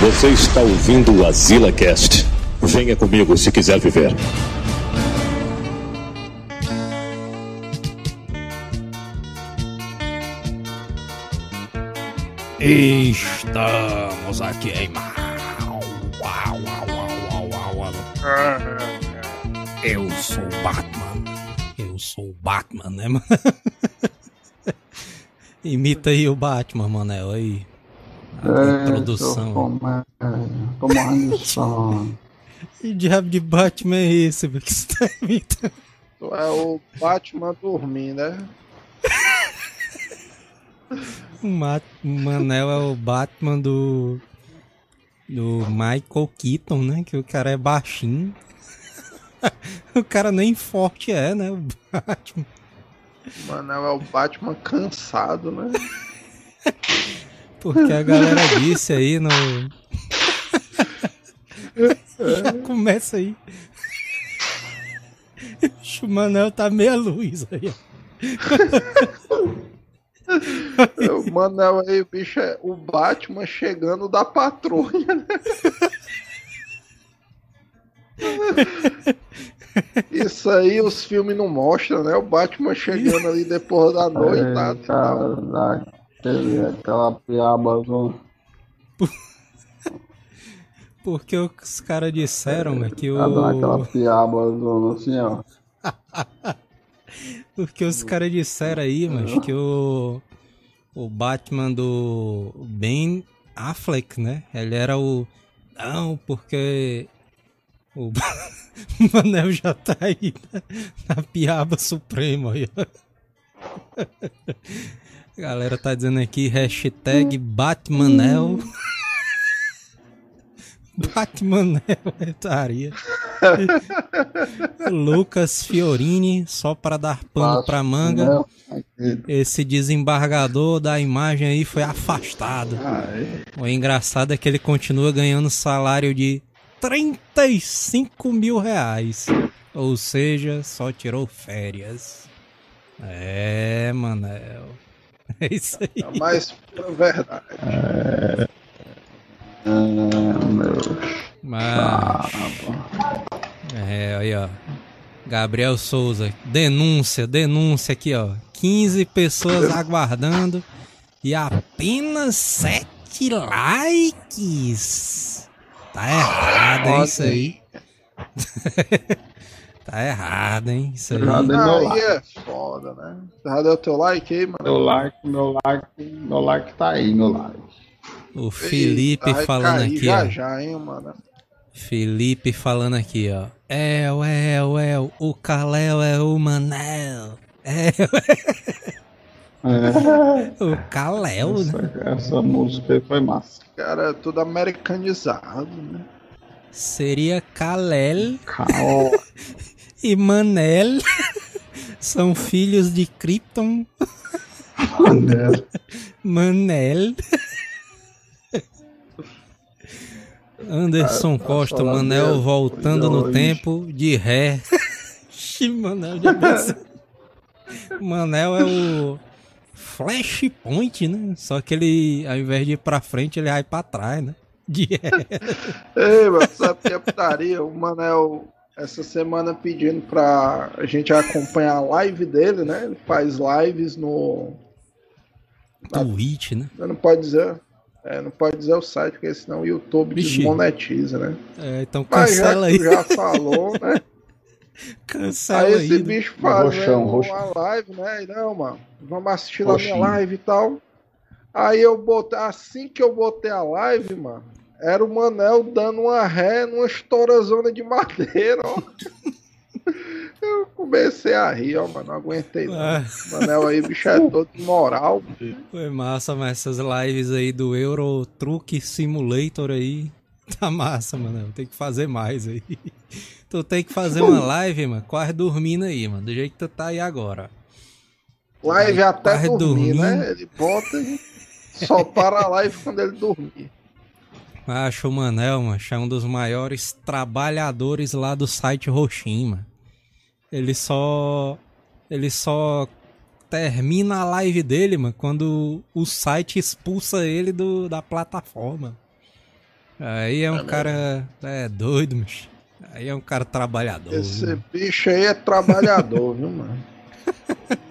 Você está ouvindo o Azila Cast. Venha comigo se quiser viver. Estamos aqui em. Eu sou o Batman. Eu sou o Batman, né, mano? Imita aí o Batman, Manel, aí. A introdução. Tomando som. Que diabo de Batman é esse, velho, que você tá imitando? Tu é o Batman dormir, né? O Ma- o Manel é o Batman do. Do Michael Keaton, né? Que o cara é baixinho. o cara nem forte é, né? O Batman. Mano, é o Batman cansado, né? Porque a galera disse aí no. Já começa aí. O Manel tá meia luz aí. ó. O Manel aí, bicho, é o Batman chegando da patrulha, né? Isso aí os filmes não mostram, né? O Batman chegando ali depois da noitada e tal. Aquele, aquela piaba. Porque os caras disseram, que Tá dando aquela o. piaba assim, ó. Porque os caras disseram aí, mas que o. O Batman do Ben Affleck, né? Ele era o. Não, porque. O Manel já tá aí na, na piaba suprema. A galera tá dizendo aqui, hashtag Batmanel. Batmanel é taria. Lucas Fiorini, só para dar pano pra manga. Esse desembargador da imagem aí foi afastado. O engraçado é que ele continua ganhando salário de 35 mil reais. Ou seja, só tirou férias. É, Manel. É isso aí. É mais pra verdade. Mas. É, aí, ó. Gabriel Souza, denúncia, denúncia aqui, ó. 15 pessoas aguardando e apenas 7 likes. Tá errado, hein, isso aí. tá errado, hein, isso aí. Já dei meu like. é foda, né? Já deu teu like aí, mano? Meu like, meu like, meu like tá aí, meu like. O Felipe Vai falando aqui, já, ó. já, hein, mano? Felipe falando aqui, ó. É, é, é, o Caléu é o Manel. É, o Caléu, né? Essa, essa música aí foi massa. Cara, é tudo americanizado, né? Seria Kalel Cal... e Manel. São filhos de Krypton. Manel. Anderson Costa, falar Manel voltando no tempo de ré. Manel já pensou. Manel é o Flashpoint, né? Só que ele, ao invés de ir pra frente, ele vai pra trás, né? De ré. Ei, mano, sabe que é putaria? O Manel, essa semana pedindo pra a gente acompanhar a live dele, né? Ele faz lives no. Twitch, né? Não pode dizer. É, não pode dizer o site, porque senão o YouTube Vixe. desmonetiza, né? É, então Mas já cancela que aí. já falou, né? Cancela Aí aí. esse né? bicho faz Roxão, né, roxão. uma live, né? E não, mano, vamos assistir lá minha live e tal. Aí eu botei, assim que eu botei a live, mano, era o Manel dando uma ré numa estourazona de madeira, ó. Eu comecei a rir, ó, mano, não aguentei não. Ah. Manel aí, bicho é todo imoral. Foi massa, mas essas lives aí do Euro Truck Simulator aí. Tá massa, mano. Tem que fazer mais aí. Tu tem que fazer uma live, mano, quase dormindo aí, mano. Do jeito que tu tá aí agora. Live até dormir, dormindo. né? Ele bota e só para a live quando ele dormir. Acho o Manel, mano, é um dos maiores trabalhadores lá do site Roxin, mano. Ele só. Ele só termina a live dele, mano, quando o site expulsa ele do, da plataforma. Aí é um é cara. É doido, mas. Aí é um cara trabalhador. Esse bicho aí é trabalhador, viu, mano?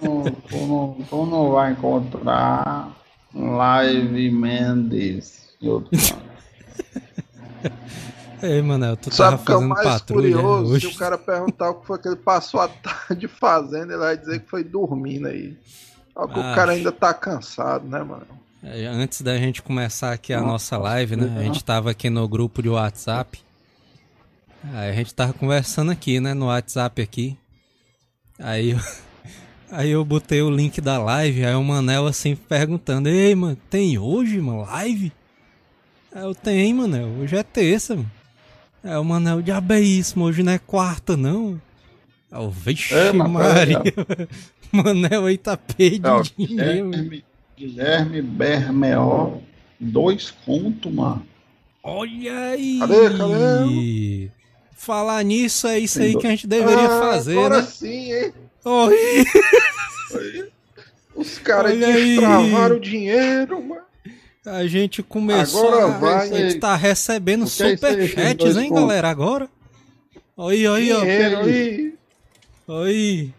tu, não, tu não vai encontrar Live Mendes Ei, Manel, tu Sabe tava fazendo que é o mais curioso, hoje. se o cara perguntar o que foi que ele passou a tarde fazendo, ele vai dizer que foi dormindo aí. Só que ah, o cara ainda tá cansado, né, mano? É, antes da gente começar aqui a nossa live, né? A gente tava aqui no grupo de WhatsApp. Aí a gente tava conversando aqui, né? No WhatsApp aqui. Aí eu, aí eu botei o link da live, aí o Manel assim perguntando, ei, mano, tem hoje, mano, live? Aí eu tenho, Manel, hoje é terça, mano. Aí o Manel, diabo é isso, hoje não é quarta, não. Aí eu, vixe, é, Maria. Manel aí tá perdidinho. Guilherme, Guilherme Bermeó, dois contos, mano. Olha aí! Cadê, cadê? Falar nisso é isso aí que a gente deveria ah, fazer, agora né? sim, hein? Oi! Os caras destravaram o dinheiro, mano. A gente começou agora a, vai, a gente tá recebendo superchats, hein, pontos. galera, agora? Oi, oi, oi. Oi.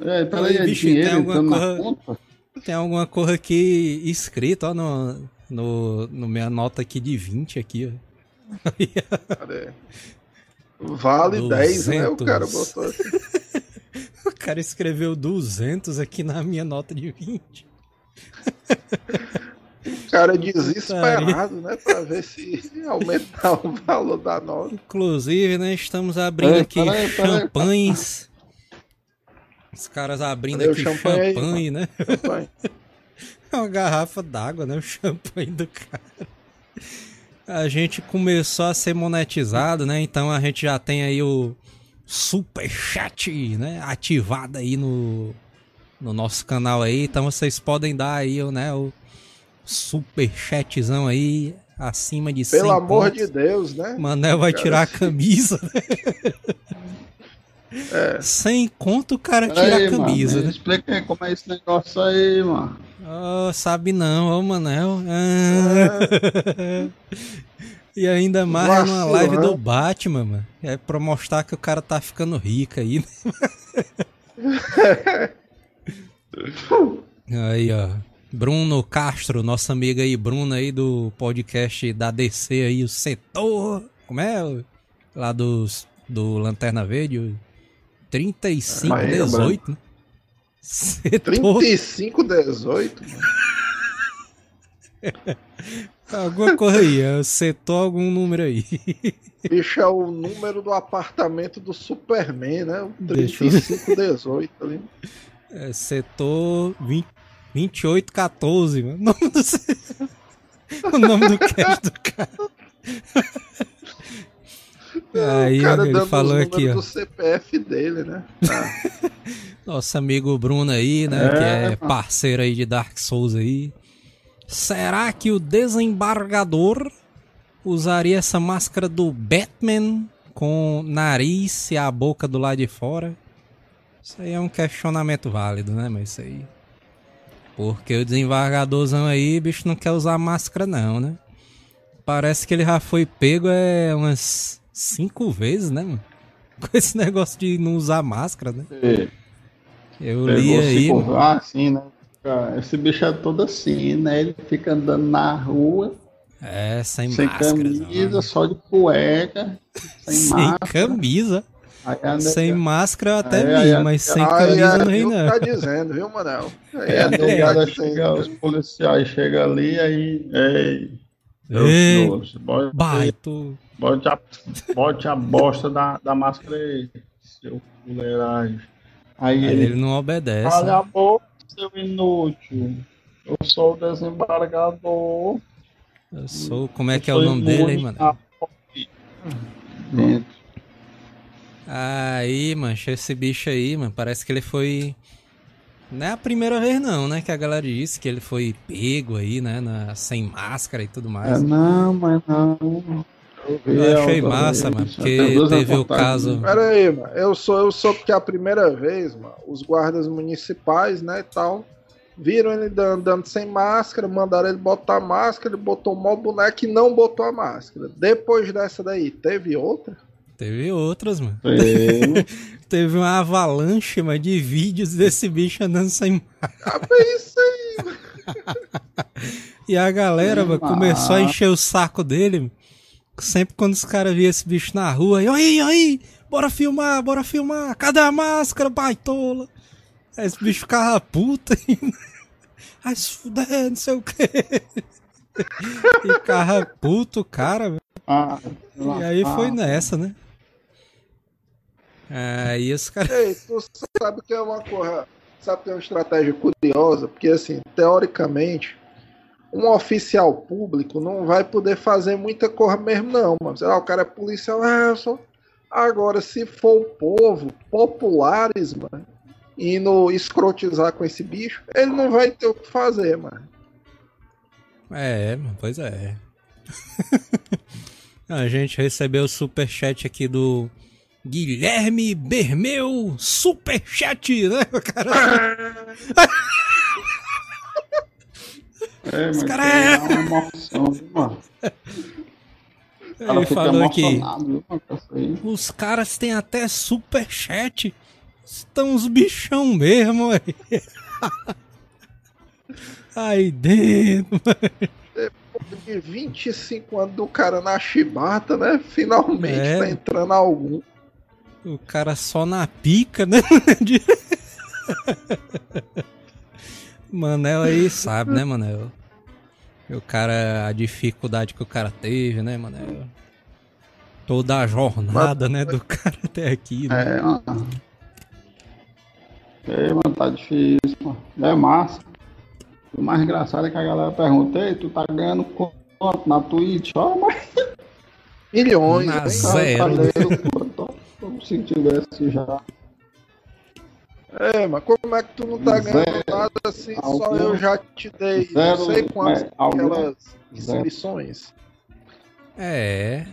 É, peraí, é bicho, dinheiro, tem alguma coisa, tem alguma coisa aqui escrita, ó, no, no, no minha nota aqui de 20 aqui, ó. Vale 200. 10, né? O cara botou o cara escreveu 200 aqui na minha nota de 20. O cara desesperado, né? Pra ver se aumentar o valor da nota. Inclusive, né? Estamos abrindo é, aqui champanhes. Os caras abrindo aqui champanhe, champanhe né? Champanhe. É uma garrafa d'água, né? O champanhe do cara. A gente começou a ser monetizado, né? Então a gente já tem aí o super chat, né? Ativado aí no, no nosso canal aí. Então vocês podem dar aí, né? O super chatzão aí acima de 100 Pelo amor pontos. de Deus, né? Manel vai cara. tirar a camisa. Né? É. Sem conto o cara tira aí, a camisa, mano, né? Explica aí como é esse negócio aí, mano. Oh, sabe não, ô Manel. Ah. É. e ainda mais numa live do Batman, mano. É pra mostrar que o cara tá ficando rico aí, né? aí, ó. Bruno Castro, nossa amiga aí, Bruno aí do podcast da DC aí, o setor. Como é? Lá dos, do Lanterna Verde. 35, Aí, 18, né? 35, 18? Alguma coisa aí, é, setor algum número aí. Bicho, é o número do apartamento do Superman, né? O 35, 18 ali. É, setor 20, 28, 14, mano. O nome do, o nome do cast do cara. Aí ele falou aqui, ó. do CPF dele, né? Ah. Nosso amigo Bruno aí, né? É. Que é parceiro aí de Dark Souls aí. Será que o desembargador usaria essa máscara do Batman com nariz e a boca do lado de fora? Isso aí é um questionamento válido, né? Mas isso aí. Porque o desembargadorzão aí, bicho, não quer usar máscara, não, né? Parece que ele já foi pego é umas cinco vezes, né, mano? Com esse negócio de não usar máscara, né? É. Eu li aí. Por... Ah, sim, né? Esse bicho é todo assim, né? Ele fica andando na rua. É, sem, sem camisa, não. só de cueca. Sem, sem máscara. camisa. Sem máscara eu até aí, vi, aí, mas sem camisa não ri não. tá dizendo, viu, Manel? Aí a negada chega, os policiais chegam ali, aí. Ei, Ei, Deus, baito. Bote a, bote a bosta da, da máscara aí, seu fuleiragem. Aí, aí ele, ele, não obedece. Olha a boca, seu inútil. Eu sou o desembargador. Eu sou. Como é que é o nome dele aí, mano? Dentro. Aí, mancha, esse bicho aí, mano, parece que ele foi. Não é a primeira vez, não, né? Que a galera disse que ele foi pego aí, né? Na... Sem máscara e tudo mais. É, não, mas não. Eu achei massa, mano, porque teve o caso. Pera aí, mano. Eu sou, eu sou porque a primeira vez, mano, os guardas municipais, né, e tal, Viram ele andando sem máscara, mandaram ele botar a máscara, ele botou o maior boneco e não botou a máscara. Depois dessa daí, teve outra? Teve outras, mano. Teve, teve uma avalanche, mano, de vídeos desse bicho andando sem máscara. Ah, isso aí, E a galera, mano, começou a encher o saco dele. Sempre quando os caras viam esse bicho na rua, e aí, aí, bora filmar, bora filmar, cadê a máscara, baitola? Aí esse bicho ficava puta. Ai, se fuder, não sei o que. E ficava puto, cara. Ah, e aí foi nessa, né? Aí os caras. Ei, tu sabe que é uma coisa. Sabe que é uma estratégia curiosa? Porque, assim, teoricamente, um oficial público não vai poder fazer muita coisa mesmo, não, mano. Sei lá, o cara é policial, ah, sou. Agora, se for o povo, populares, mano, indo escrotizar com esse bicho, ele não vai ter o que fazer, mano. É, pois é. A gente recebeu o superchat aqui do Guilherme Bermeu, superchat, né, cara? É, mas Os cara é uma emoção, mano. Ele falou aqui. Os caras têm até superchat. Estão os bichão mesmo, aí. Aí dentro, Depois de 25 anos do cara na chibata, né? Finalmente é. tá entrando algum. O cara só na pica, né? Manel aí sabe, né, Manel? O cara, a dificuldade que o cara teve, né, Manel? Toda a jornada, né, do cara até aqui. Né? É, mano. É, mano, tá difícil, mano. É massa. O mais engraçado é que a galera pergunta, ei, tu tá ganhando quanto na Twitch? Ó, mas... Milhões, na zero. Se tivesse já. É, mas como é que tu não tá zero, ganhando nada assim? Algum, só eu já te dei zero, não sei quantas é, aquelas inscrições. É,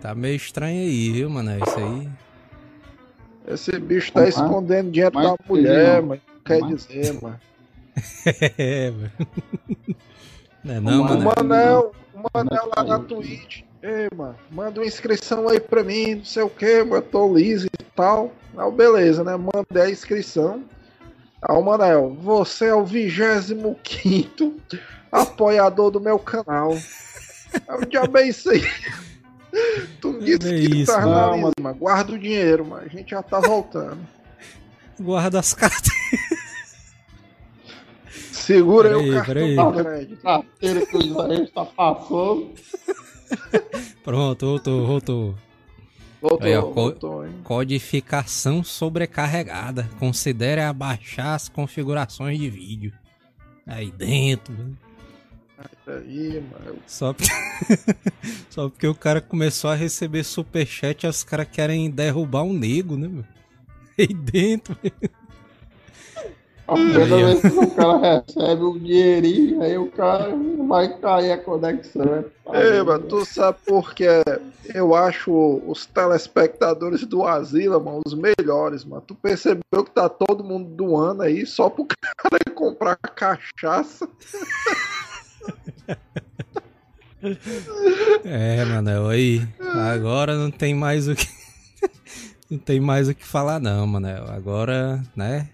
tá meio estranho aí, viu, mano? Isso aí. Esse bicho tá escondendo dinheiro da mulher, mas quer dizer, mano. é, mano. Não é não, mano. O Manel, o Manel lá na Twitch. Ei, mano, manda uma inscrição aí pra mim, não sei o que, eu tô liso e tal. Aí, beleza, né? Mandei a inscrição. Aí o Manel, você é o 25 apoiador do meu canal. Diabo é isso aí. Tu me disse é que isso, tá não, liso, mano. Guarda o dinheiro, mas a gente já tá voltando. Guarda as cartas. Segura aí, o cartão de crédito. Carteira que o Israel está passando. Pronto, voltou, voltou. Voltou, Aí, ó, voltou, hein? Codificação sobrecarregada. Considere abaixar as configurações de vídeo. Aí dentro. Aí, mano. Só porque... Só porque o cara começou a receber superchat, os caras querem derrubar um nego, né, meu? Aí dentro. Primeira vez que o cara recebe um dinheirinho, aí o cara vai cair a conexão. É, mas tu sabe por que eu acho os telespectadores do Asila, mano, os melhores, mano. Tu percebeu que tá todo mundo doando aí só pro cara comprar cachaça? É, mano, aí. Agora não tem mais o que. Não tem mais o que falar, não, mano. Agora, né?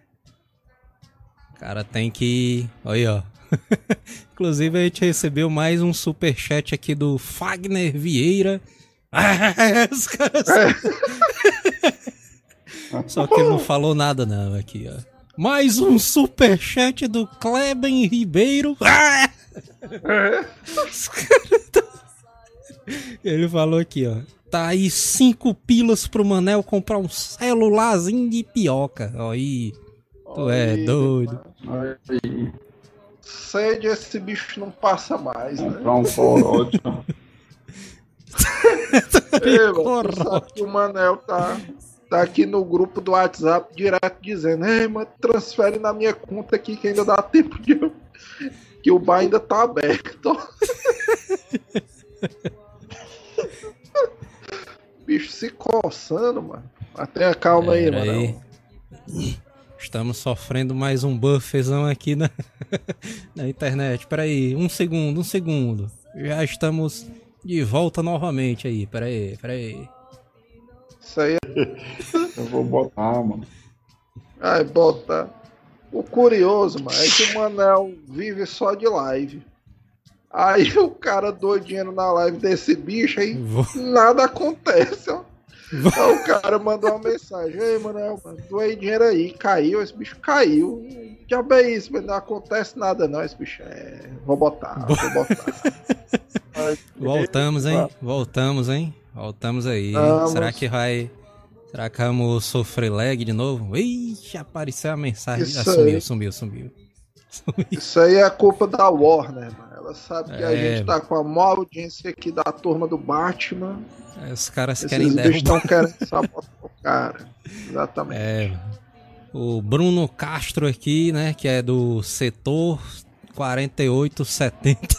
Cara tem que. Olha, ó. Inclusive, a gente recebeu mais um super chat aqui do Fagner Vieira. os caras. Só que ele não falou nada, não, aqui, ó. Mais um super chat do Kleben Ribeiro. Ele falou aqui, ó. Tá aí cinco pilas pro Manel comprar um celularzinho de pioca. Ó, aí. Tu é doido. Sede esse bicho não passa mais, né? Comprar um corote. o Manel tá, tá aqui no grupo do WhatsApp direto dizendo: Ei, mano, transfere na minha conta aqui que ainda dá tempo de. que o bar ainda tá aberto. bicho se coçando, mano. Até calma aí, mano. Estamos sofrendo mais um buffzão aqui na, na internet. Peraí, um segundo, um segundo. Já estamos de volta novamente aí. Peraí, peraí. Isso aí. Eu vou botar, mano. Ai, bota. O curioso, mano, é que o Manel vive só de live. Aí o cara doa dinheiro na live desse bicho aí, Vou... nada acontece, ó. Aí o cara mandou uma mensagem, ei, mano, doei dinheiro aí, caiu, esse bicho caiu. Já bem isso, mas não acontece nada não, esse bicho é. Vou botar, vou botar. Voltamos, hein? Voltamos, hein? Voltamos aí. Vamos. Será que vai. Será que vamos sofrer lag de novo? Ixi, apareceu a mensagem. Ah, sumiu, sumiu, sumiu, sumiu. Isso aí é culpa da Warner, mano. Ela sabe que é... a gente tá com a maior audiência aqui da turma do Batman. É, os caras Esses querem derrubar. estão querendo sabotar o cara. Exatamente. É. O Bruno Castro aqui, né, que é do setor 4870.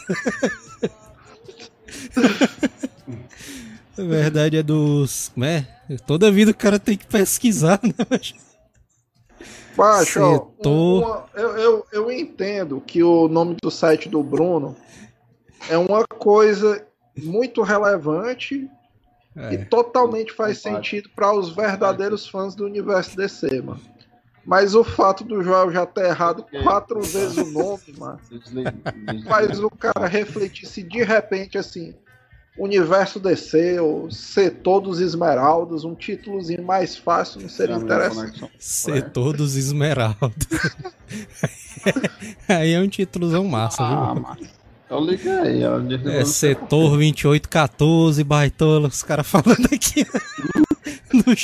Na verdade é dos. Né? Toda vida o cara tem que pesquisar, né? Baixo, Setor... Uma, eu, eu, eu entendo que o nome do site do Bruno é uma coisa muito relevante é, e totalmente faz sentido para os verdadeiros fãs do universo DC, mano. Mas o fato do Joel já ter errado quatro vezes o nome, mano, faz o cara refletir se de repente assim Universo DC, ou Setor dos Esmeraldas, um títulozinho mais fácil não seria interessante. Setor dos Esmeraldas. aí é um títulozão massa, ah, viu? Massa. Eu liguei, ó. É Setor 2814, baitola, os caras falando aqui.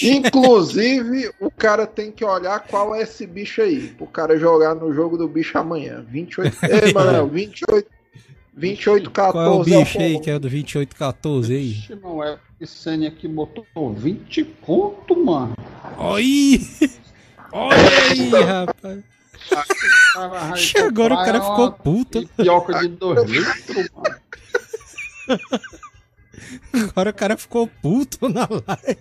Inclusive, o cara tem que olhar qual é esse bicho aí, pro cara jogar no jogo do bicho amanhã. 28. Ei, Manuel, 28 2814. Qual é o bicho aí que é do 2814 aí? Ixi, não é. Esse aqui botou 20 conto, mano. Oi! Olha aí, rapaz. Agora o cara ficou puto. Pioca de 2 litros, mano. Agora o cara ficou puto na live.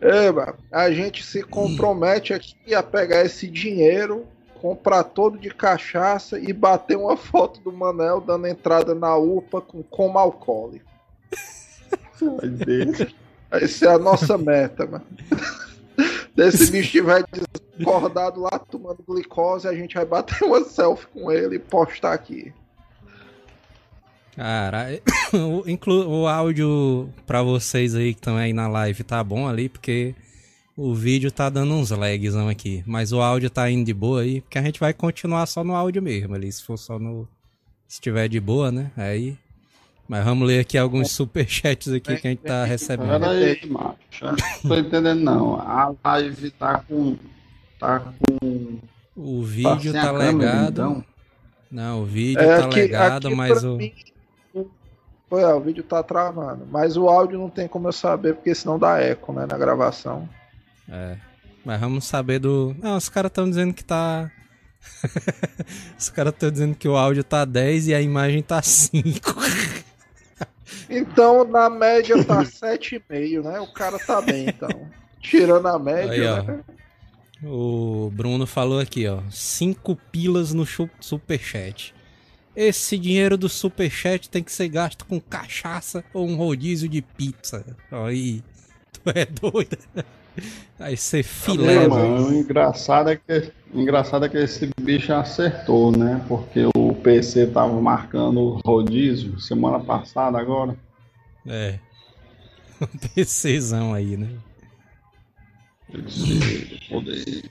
É, mano, a gente se compromete aqui a pegar esse dinheiro comprar todo de cachaça e bater uma foto do Manel dando entrada na UPA com como alcoólico. Essa é a nossa meta, mano. Desse bicho estiver desacordado lá tomando glicose, a gente vai bater uma selfie com ele e postar aqui. Cara, o, o áudio pra vocês aí que estão aí na live tá bom ali, porque o vídeo tá dando uns lags aqui, mas o áudio tá indo de boa aí, porque a gente vai continuar só no áudio mesmo ali, se for só no. Se tiver de boa, né? Aí. Mas vamos ler aqui alguns superchats aqui que a gente tá recebendo. Peraí, macho. Não tô entendendo não. A live tá com. Tá com. O vídeo tá, tá legado. Então. Não, o vídeo é, tá aqui, legado, aqui mas o. Mim, é, o vídeo tá travando. Mas o áudio não tem como eu saber, porque senão dá eco, né, na gravação. É. Mas vamos saber do. Não, os caras estão dizendo que tá. os caras estão dizendo que o áudio tá 10 e a imagem tá 5. então, na média tá 7,5, né? O cara tá bem, então. Tirando a média, Aí, né? O Bruno falou aqui, ó. 5 pilas no superchat. Esse dinheiro do superchat tem que ser gasto com cachaça ou um rodízio de pizza. Aí, tu é doido. Aí você filé. Mano, o engraçado é, que, engraçado é que esse bicho acertou, né? Porque o PC tava marcando o rodízio semana passada agora. É. O PCzão aí, né? PC, poder.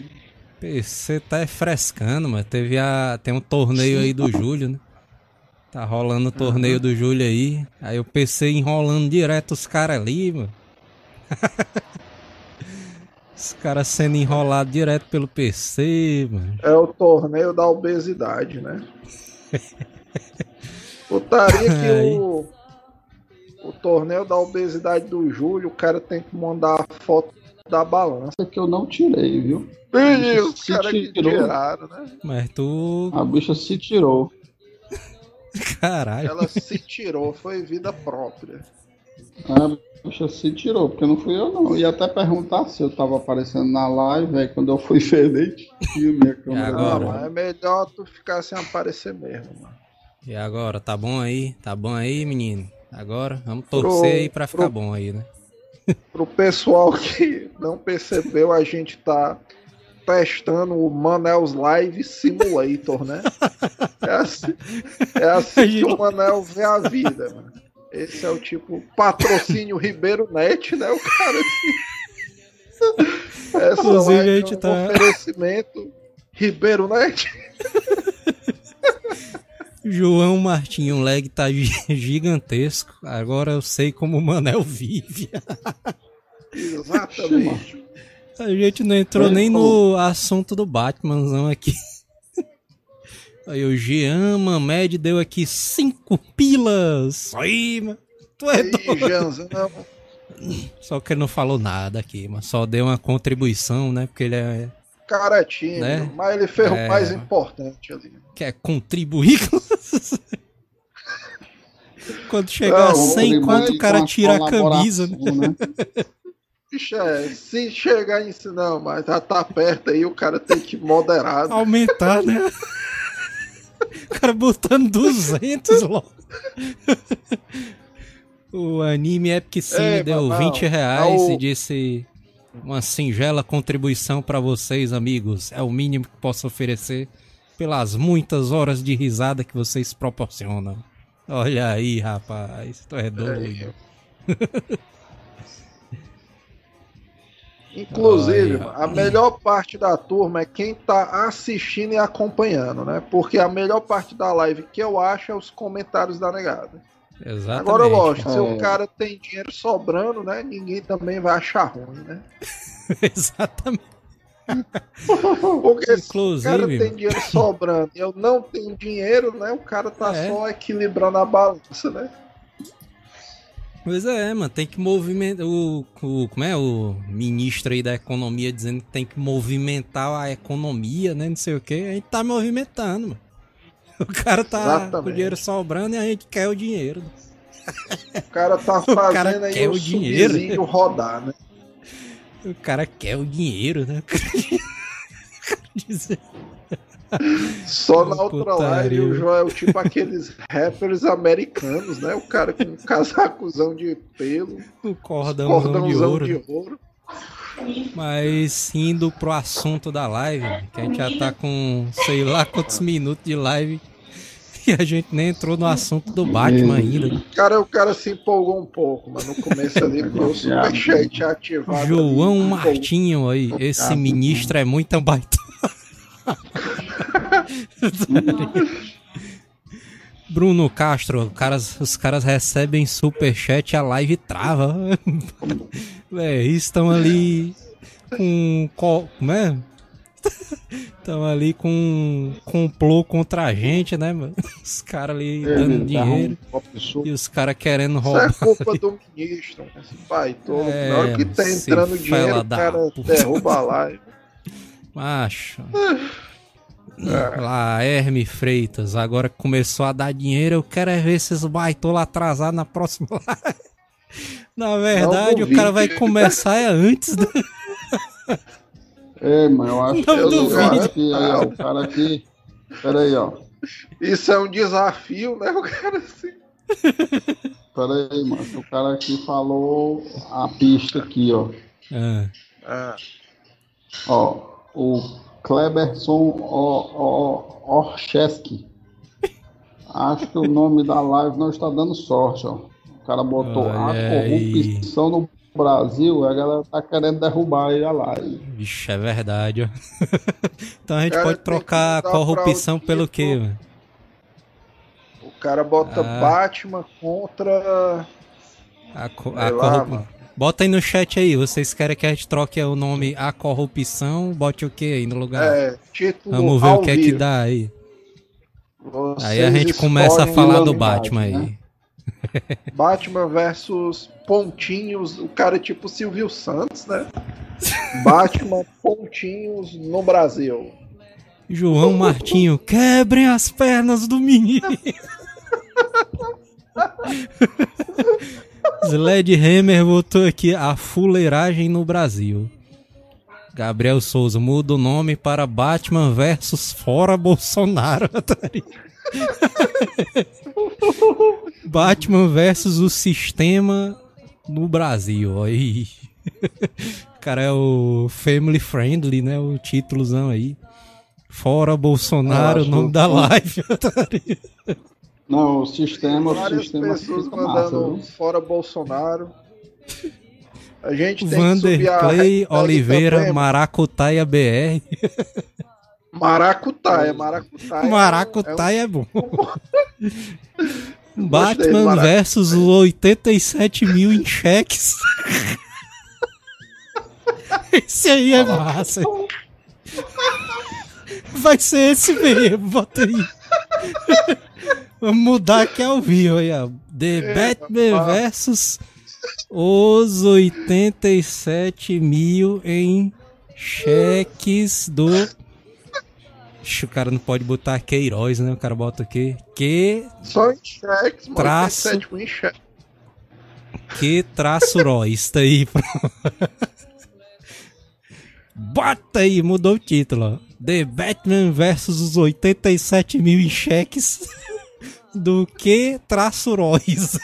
PC tá frescando, mas teve a. Tem um torneio aí do Júlio, né? Tá rolando o torneio uhum. do Júlio aí. Aí o PC enrolando direto os caras ali, mano. Os caras sendo enrolados direto pelo PC, mano. É o torneio da obesidade, né? Putaria que o, o torneio da obesidade do Júlio, o cara tem que mandar a foto da balança. Que eu não tirei, viu? Ih, os caras que tiraram, né? Mas tu. A bicha se tirou. Caralho. Ela se tirou, foi vida própria. Ah, Poxa, se tirou, porque não fui eu não. Eu ia até perguntar se eu tava aparecendo na live, aí quando eu fui ver, nem minha câmera. Agora, é melhor tu ficar sem aparecer mesmo, mano. E agora, tá bom aí? Tá bom aí, menino? Agora, vamos torcer pro, aí pra ficar pro, bom aí, né? Pro pessoal que não percebeu, a gente tá testando o Manel's Live Simulator, né? É assim, é assim que o Manel vê a vida, mano. Esse é o tipo patrocínio Ribeiro Net, né? O cara assim. Essa Inclusive, a gente é um tá... oferecimento Ribeiro Net. João Martinho, o lag tá gigantesco. Agora eu sei como o Manel vive. Exatamente. A gente não entrou nem no assunto do Batmanzão aqui. Aí o Jean Mamed deu aqui cinco pilas. Aí, mano. Tu é Aí, doido. Só que ele não falou nada aqui, mas só deu uma contribuição, né? Porque ele é. Cara é tímido, né? mas ele fez é... o mais importante ali. Quer contribuir? Quando chegar não, a 100, quanto o cara tira a camisa, né? né? é, se chegar em não, mas já tá perto aí, o cara tem que moderar. Aumentar, né? O cara botando 200 logo. o anime Epic Sim Ei, deu não, 20 reais e disse uma singela contribuição para vocês, amigos. É o mínimo que posso oferecer pelas muitas horas de risada que vocês proporcionam. Olha aí, rapaz, tu é doido. É. Inclusive, a melhor parte da turma é quem tá assistindo e acompanhando, né? Porque a melhor parte da live que eu acho é os comentários da negada. Exatamente. Agora, lógico, é. se o cara tem dinheiro sobrando, né? Ninguém também vai achar ruim, né? Exatamente. Porque Inclusive, se o cara tem dinheiro sobrando e eu não tenho dinheiro, né? O cara tá é. só equilibrando a balança, né? Pois é, mano, tem que movimentar. O, o, como é? O ministro aí da economia dizendo que tem que movimentar a economia, né? Não sei o que. A gente tá movimentando, mano. O cara tá Exatamente. com o dinheiro sobrando e a gente quer o dinheiro. O cara tá fazendo o cara aí quer o, o dinheiro rodar, né? O cara quer o dinheiro, né? Dizer. Só na outra live o Joel, tipo aqueles rappers americanos, né? O cara com um casacuzão de pelo, o cordãozão, cordãozão de, ouro. de ouro. Mas indo pro assunto da live, que a gente já tá com sei lá quantos minutos de live e a gente nem entrou no assunto do Batman ainda. Cara, o cara se empolgou um pouco, mas no começo ali o superchat ativado. João ali, Martinho aí, esse ministro é muito baita. Bruno Castro, caras, os caras recebem superchat, a live trava. é, estão ali com. Como é? Estão ali com um complô contra a gente, né, mano? Os caras ali é, dando tá dinheiro e os caras querendo roubar. Isso é culpa do ministro, esse pai todo. É, Na hora que tá entrando dinheiro, o cara derruba a live. Macho. É. Lá, Herme Freitas, agora que começou a dar dinheiro, eu quero é ver esses baitola atrasados na próxima live. Na verdade, o cara vai começar é antes. Do... É, mas eu acho não que o cara aqui, aí, ó, o cara aqui. Pera aí, ó. Isso é um desafio, né? O cara assim. Pera aí, mano. O cara aqui falou a pista aqui, ó. É. Ah. Ó, o Kleberson Orcheski. Acho que o nome da live não está dando sorte, ó. O cara botou Olha a corrupção aí. no Brasil, a galera tá querendo derrubar aí a live. Vixe, é verdade, ó. então a gente cara, pode trocar a corrupção pelo quê, mano? O cara bota ah. Batman contra. A, co a corrupção. Bota aí no chat aí, vocês querem que a gente troque o nome A Corrupção? Bote o que aí no lugar? É, título Vamos ver o que é que dá aí. Vocês aí a gente começa a falar do Batman né? aí. Batman versus Pontinhos, o cara é tipo Silvio Santos, né? Batman Pontinhos no Brasil. João Martinho, quebrem as pernas do menino. Sledgehammer botou aqui a fuleiragem no Brasil. Gabriel Souza muda o nome para Batman versus Fora Bolsonaro. Batman versus o sistema no Brasil. Aí. Cara, é o Family Friendly, né? O títulozão aí. Fora Bolsonaro, o nome da live. Não, o sistema, Várias o sistema pessoas mandando massa, fora Bolsonaro. A gente tem Vanderlei Oliveira, também, Maracutaia BR. Maracutaia, Maracutaia. Maracutaia é, é bom. Batman versus 87 mil em cheques. Esse aí é massa. Vai ser esse mesmo, bota aí. Vamos mudar aqui ao vivo aí, ó. The é, Batman versus os 87 mil em cheques do. O cara não pode botar Queiroz, né? O cara bota aqui. Que. Só em cheques, mano. Traço. Em cheque. Que traço roista aí. Bota aí, mudou o título. The Batman versus os 87 mil em cheques do que traço Royce.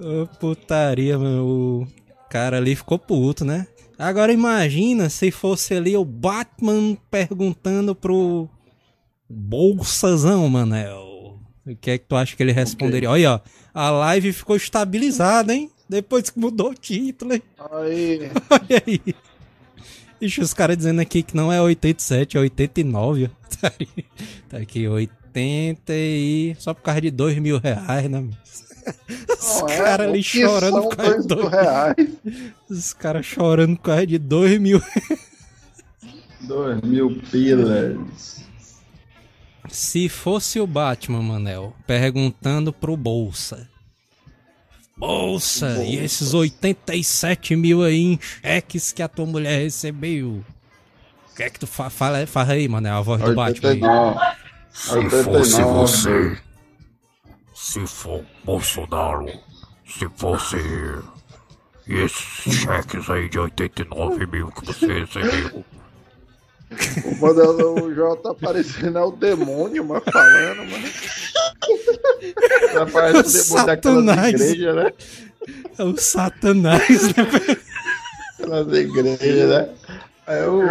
oh, putaria, mano. O cara ali ficou puto, né? Agora imagina se fosse ali o Batman perguntando pro Bolsazão, Manel. O que é que tu acha que ele responderia? Okay. Olha, ó, a live ficou estabilizada, hein? Depois que mudou o título, hein? Aí. Olha aí. Ixi, os caras dizendo aqui que não é 87, é 89. Tá aqui, 80 e. Só por causa de 2 mil reais, né? Os é, caras ali chorando por causa de 2 reais. Os caras chorando por causa de 2 mil 2 mil pilas. Se fosse o Batman, Manel, perguntando pro Bolsa. Bolsa, Bolsa, e esses 87 mil aí em cheques que a tua mulher recebeu? O que é que tu fa fala, fala aí, Manel, a voz 89. do Batman? Se fosse você, se for Bolsonaro, se fosse esses cheques aí de 89 mil que você recebeu. O modelo o J tá parecendo é o demônio, mas falando, mano. Parece o demônio daquelas igrejas, né? É o Satanás, né? Aquelas igrejas, né? Aí o,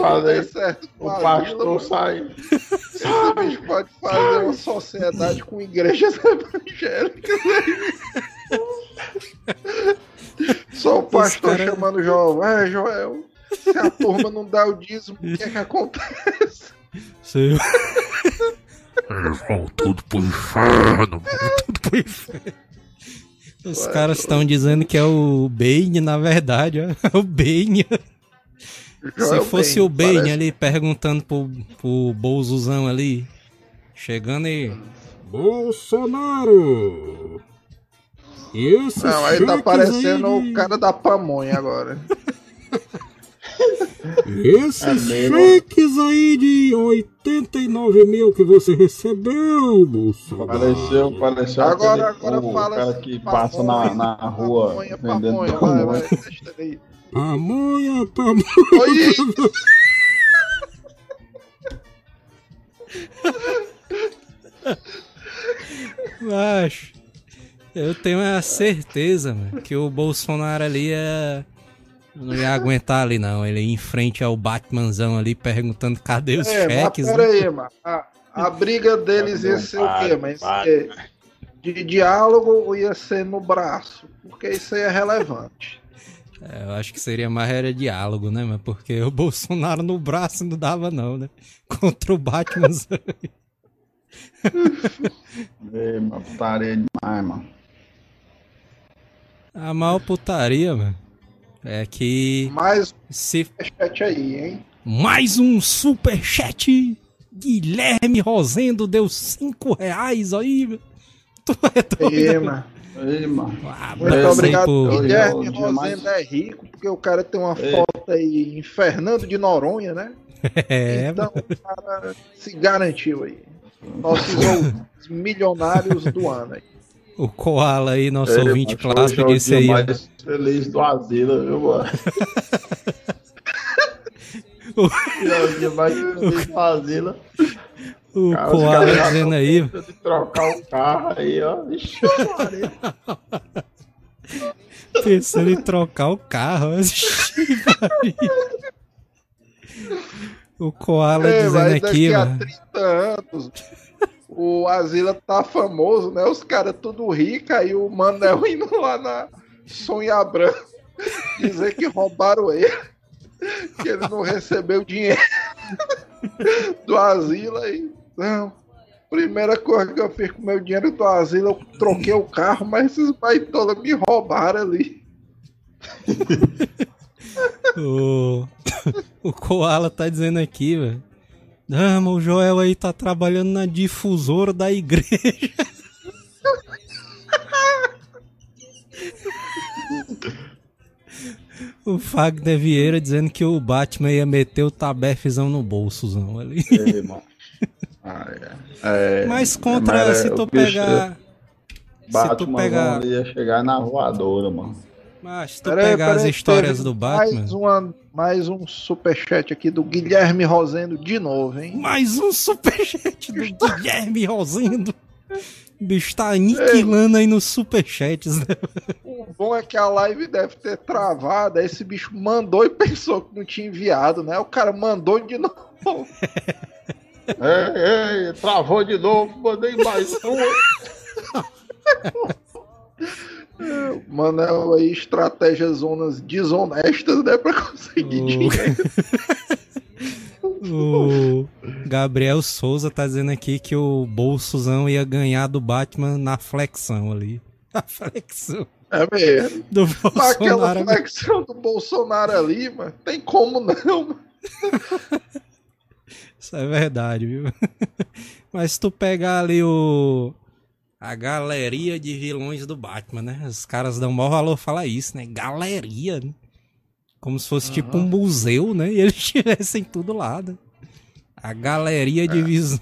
fazer, certo, o pastor sai. Esse bicho pode fazer uma sociedade com igrejas evangélicas aí. Só o pastor cara... chamando Joel. É, Joel, se a turma não dá o dízimo, o que é que acontece? Sim. Eles vão tudo pro inferno, tudo pro inferno. Os Ué, caras estão dizendo que é o Bane, na verdade, é o Bane. Se fosse Bane, o Bane parece. ali perguntando pro, pro Bolsozão ali, chegando e. Bolsonaro! Isso Não, aí tá parecendo aí... o cara da pamonha agora. Esses é cheques aí de 89 mil que você recebeu, Bolsonaro. Pareceu, pareceu agora, agora o fala cara que passa na, na rua pamonha, vendendo pamonha, pamonha. Vai, vai, pamonha, pamonha. Oi. Mas eu tenho a certeza mano, que o Bolsonaro ali é não ia aguentar ali, não. Ele ia em frente ao Batmanzão ali, perguntando cadê os é, cheques. Mas peraí, né? mano. A, a briga deles ia ser o quê? Mas de diálogo ou ia ser no braço? Porque isso aí é relevante. É, eu acho que seria mais era diálogo, né, mano? Porque o Bolsonaro no braço não dava, não, né? Contra o Batman. Ei, mano, putaria demais, mano. A mal putaria, mano. É que. Mais um se... superchat aí, hein? Mais um superchat! Guilherme Rosendo deu 5 reais aí. Tu é doido. Ei, mano. Muito obrigado. Por... Guilherme Rosendo é rico, porque o cara tem uma foto aí em Fernando de Noronha, né? É, então o cara se garantiu aí. nossos milionários do ano aí. O Koala aí, nosso é, ouvinte clássico, disse aí. mais feliz do asilo, viu, mano? o... É o dia mais feliz do asilo. O Cara, Koala dizendo aí. De trocar o carro aí, ó. Ixi, Pensando em trocar o carro. o Koala é, dizendo aqui, mano. a 30 anos, o Asila tá famoso, né? Os caras tudo rico, aí o Manel indo lá na Sonha Branca dizer que roubaram ele, que ele não recebeu dinheiro do Asila aí. Não, primeira coisa que eu fiz com meu dinheiro do asilo, eu troquei o carro, mas esses baitolas me roubaram ali. o... o Koala tá dizendo aqui, velho. Ah, mas o Joel aí tá trabalhando na difusora da igreja. o Fagner Vieira dizendo que o Batman ia meter o tabefzão no bolsozão ali. Ei, mano. Ah, é. É, Mas contra, mas, se tu pegar. Batman se tu pegar. ia chegar na voadora, mano. Mas se tu peraí, pegar peraí, as histórias do Batman. Mais, uma, mais um superchat aqui do Guilherme Rosendo de novo, hein? Mais um superchat do Guilherme Rosendo. O bicho tá aniquilando aí nos superchats, né? O bom é que a live deve ter travado. Aí esse bicho mandou e pensou que não tinha enviado, né? O cara mandou de novo. Ei, ei, travou de novo, mandei mais um. Manel aí, estratégias zonas desonestas, né, pra conseguir dinheiro. o Gabriel Souza tá dizendo aqui que o Bolsozão ia ganhar do Batman na flexão ali. A flexão. É mesmo. Do Bolsonaro. Aquela flexão do Bolsonaro ali, mano, tem como não, mano. Isso é verdade, viu? Mas se tu pegar ali o. A galeria de vilões do Batman, né? Os caras dão maior valor falar isso, né? Galeria, né? Como se fosse uhum. tipo um museu, né? E eles tivessem tudo lá, né? A galeria de, é. de,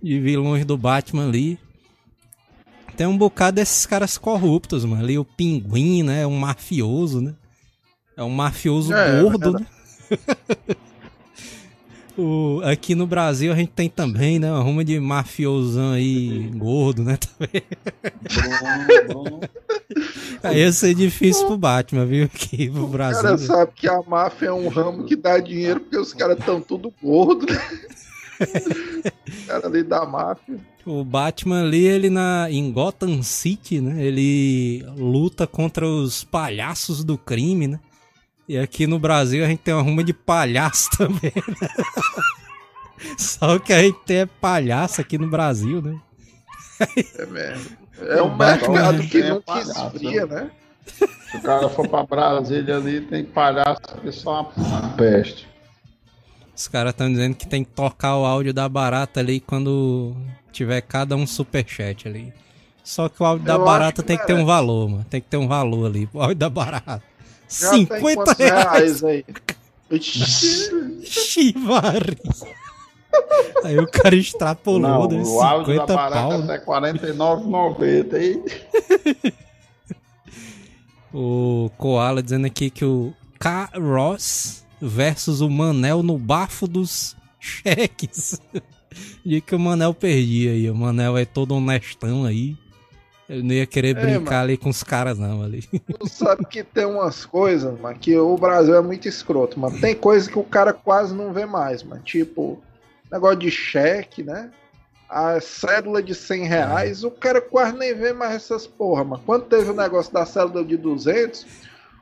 de vilões do Batman ali. Tem um bocado desses caras corruptos, mano. Ali o pinguim, né? É um mafioso, né? É um mafioso é, gordo, é né? O, aqui no Brasil a gente tem também, né? Uma ruma de mafiosão aí, gordo, né? Também. Bom, bom. Aí ia ser difícil pro Batman, viu? Aqui pro Brasil. O cara sabe que a máfia é um ramo que dá dinheiro porque os caras estão tudo gordo, né? o cara ali da máfia. O Batman ali, ele na, em Gotham City, né? Ele luta contra os palhaços do crime, né? E aqui no Brasil a gente tem uma ruma de palhaço também. Né? Só que a gente tem é palhaço aqui no Brasil, né? É mesmo. É um mercado que é nunca esfria, né? Se o cara for pra Brasília ali, tem palhaço que só uma peste. Os caras estão dizendo que tem que tocar o áudio da barata ali quando tiver cada um superchat ali. Só que o áudio Eu da barata que tem que ter um valor, mano. Tem que ter um valor ali. O áudio da barata. Já 50 reais. reais aí. Chivari. Aí o cara extrapolou, Não, deu 50 da pau. É 49,90 aí. o Koala dizendo aqui que o K. Ross versus o Manel no bafo dos cheques. De que o Manel perdia aí. O Manel é todo honestão aí. Eu não ia querer é, brincar ali com os caras, não, ali. Tu sabe que tem umas coisas, mano, que o Brasil é muito escroto, mano. Tem coisa que o cara quase não vê mais, mano. Tipo, negócio de cheque, né? A cédula de 100 reais, o cara quase nem vê mais essas porra, mano. Quando teve o negócio da cédula de 200,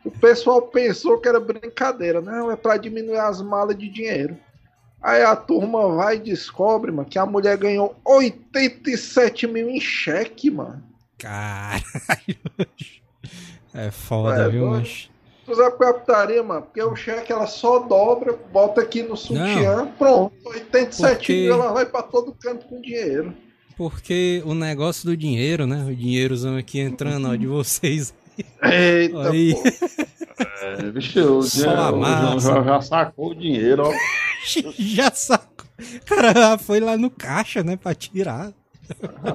o pessoal pensou que era brincadeira. Não, é para diminuir as malas de dinheiro. Aí a turma vai e descobre, mano, que a mulher ganhou 87 mil em cheque, mano. Caralho. É foda, é, viu, mas... Tu sabe qual é a putaria, mano? Porque o cheque ela só dobra, bota aqui no sutiã, Não, pronto. 87 porque... mil ela vai pra todo canto com dinheiro. Porque o negócio do dinheiro, né? O dinheirozão aqui entrando, ó, de vocês. Eita, aí. É, bicho, o, Só a massa. Já, já sacou o dinheiro, ó. já sacou. O cara foi lá no caixa, né, pra tirar.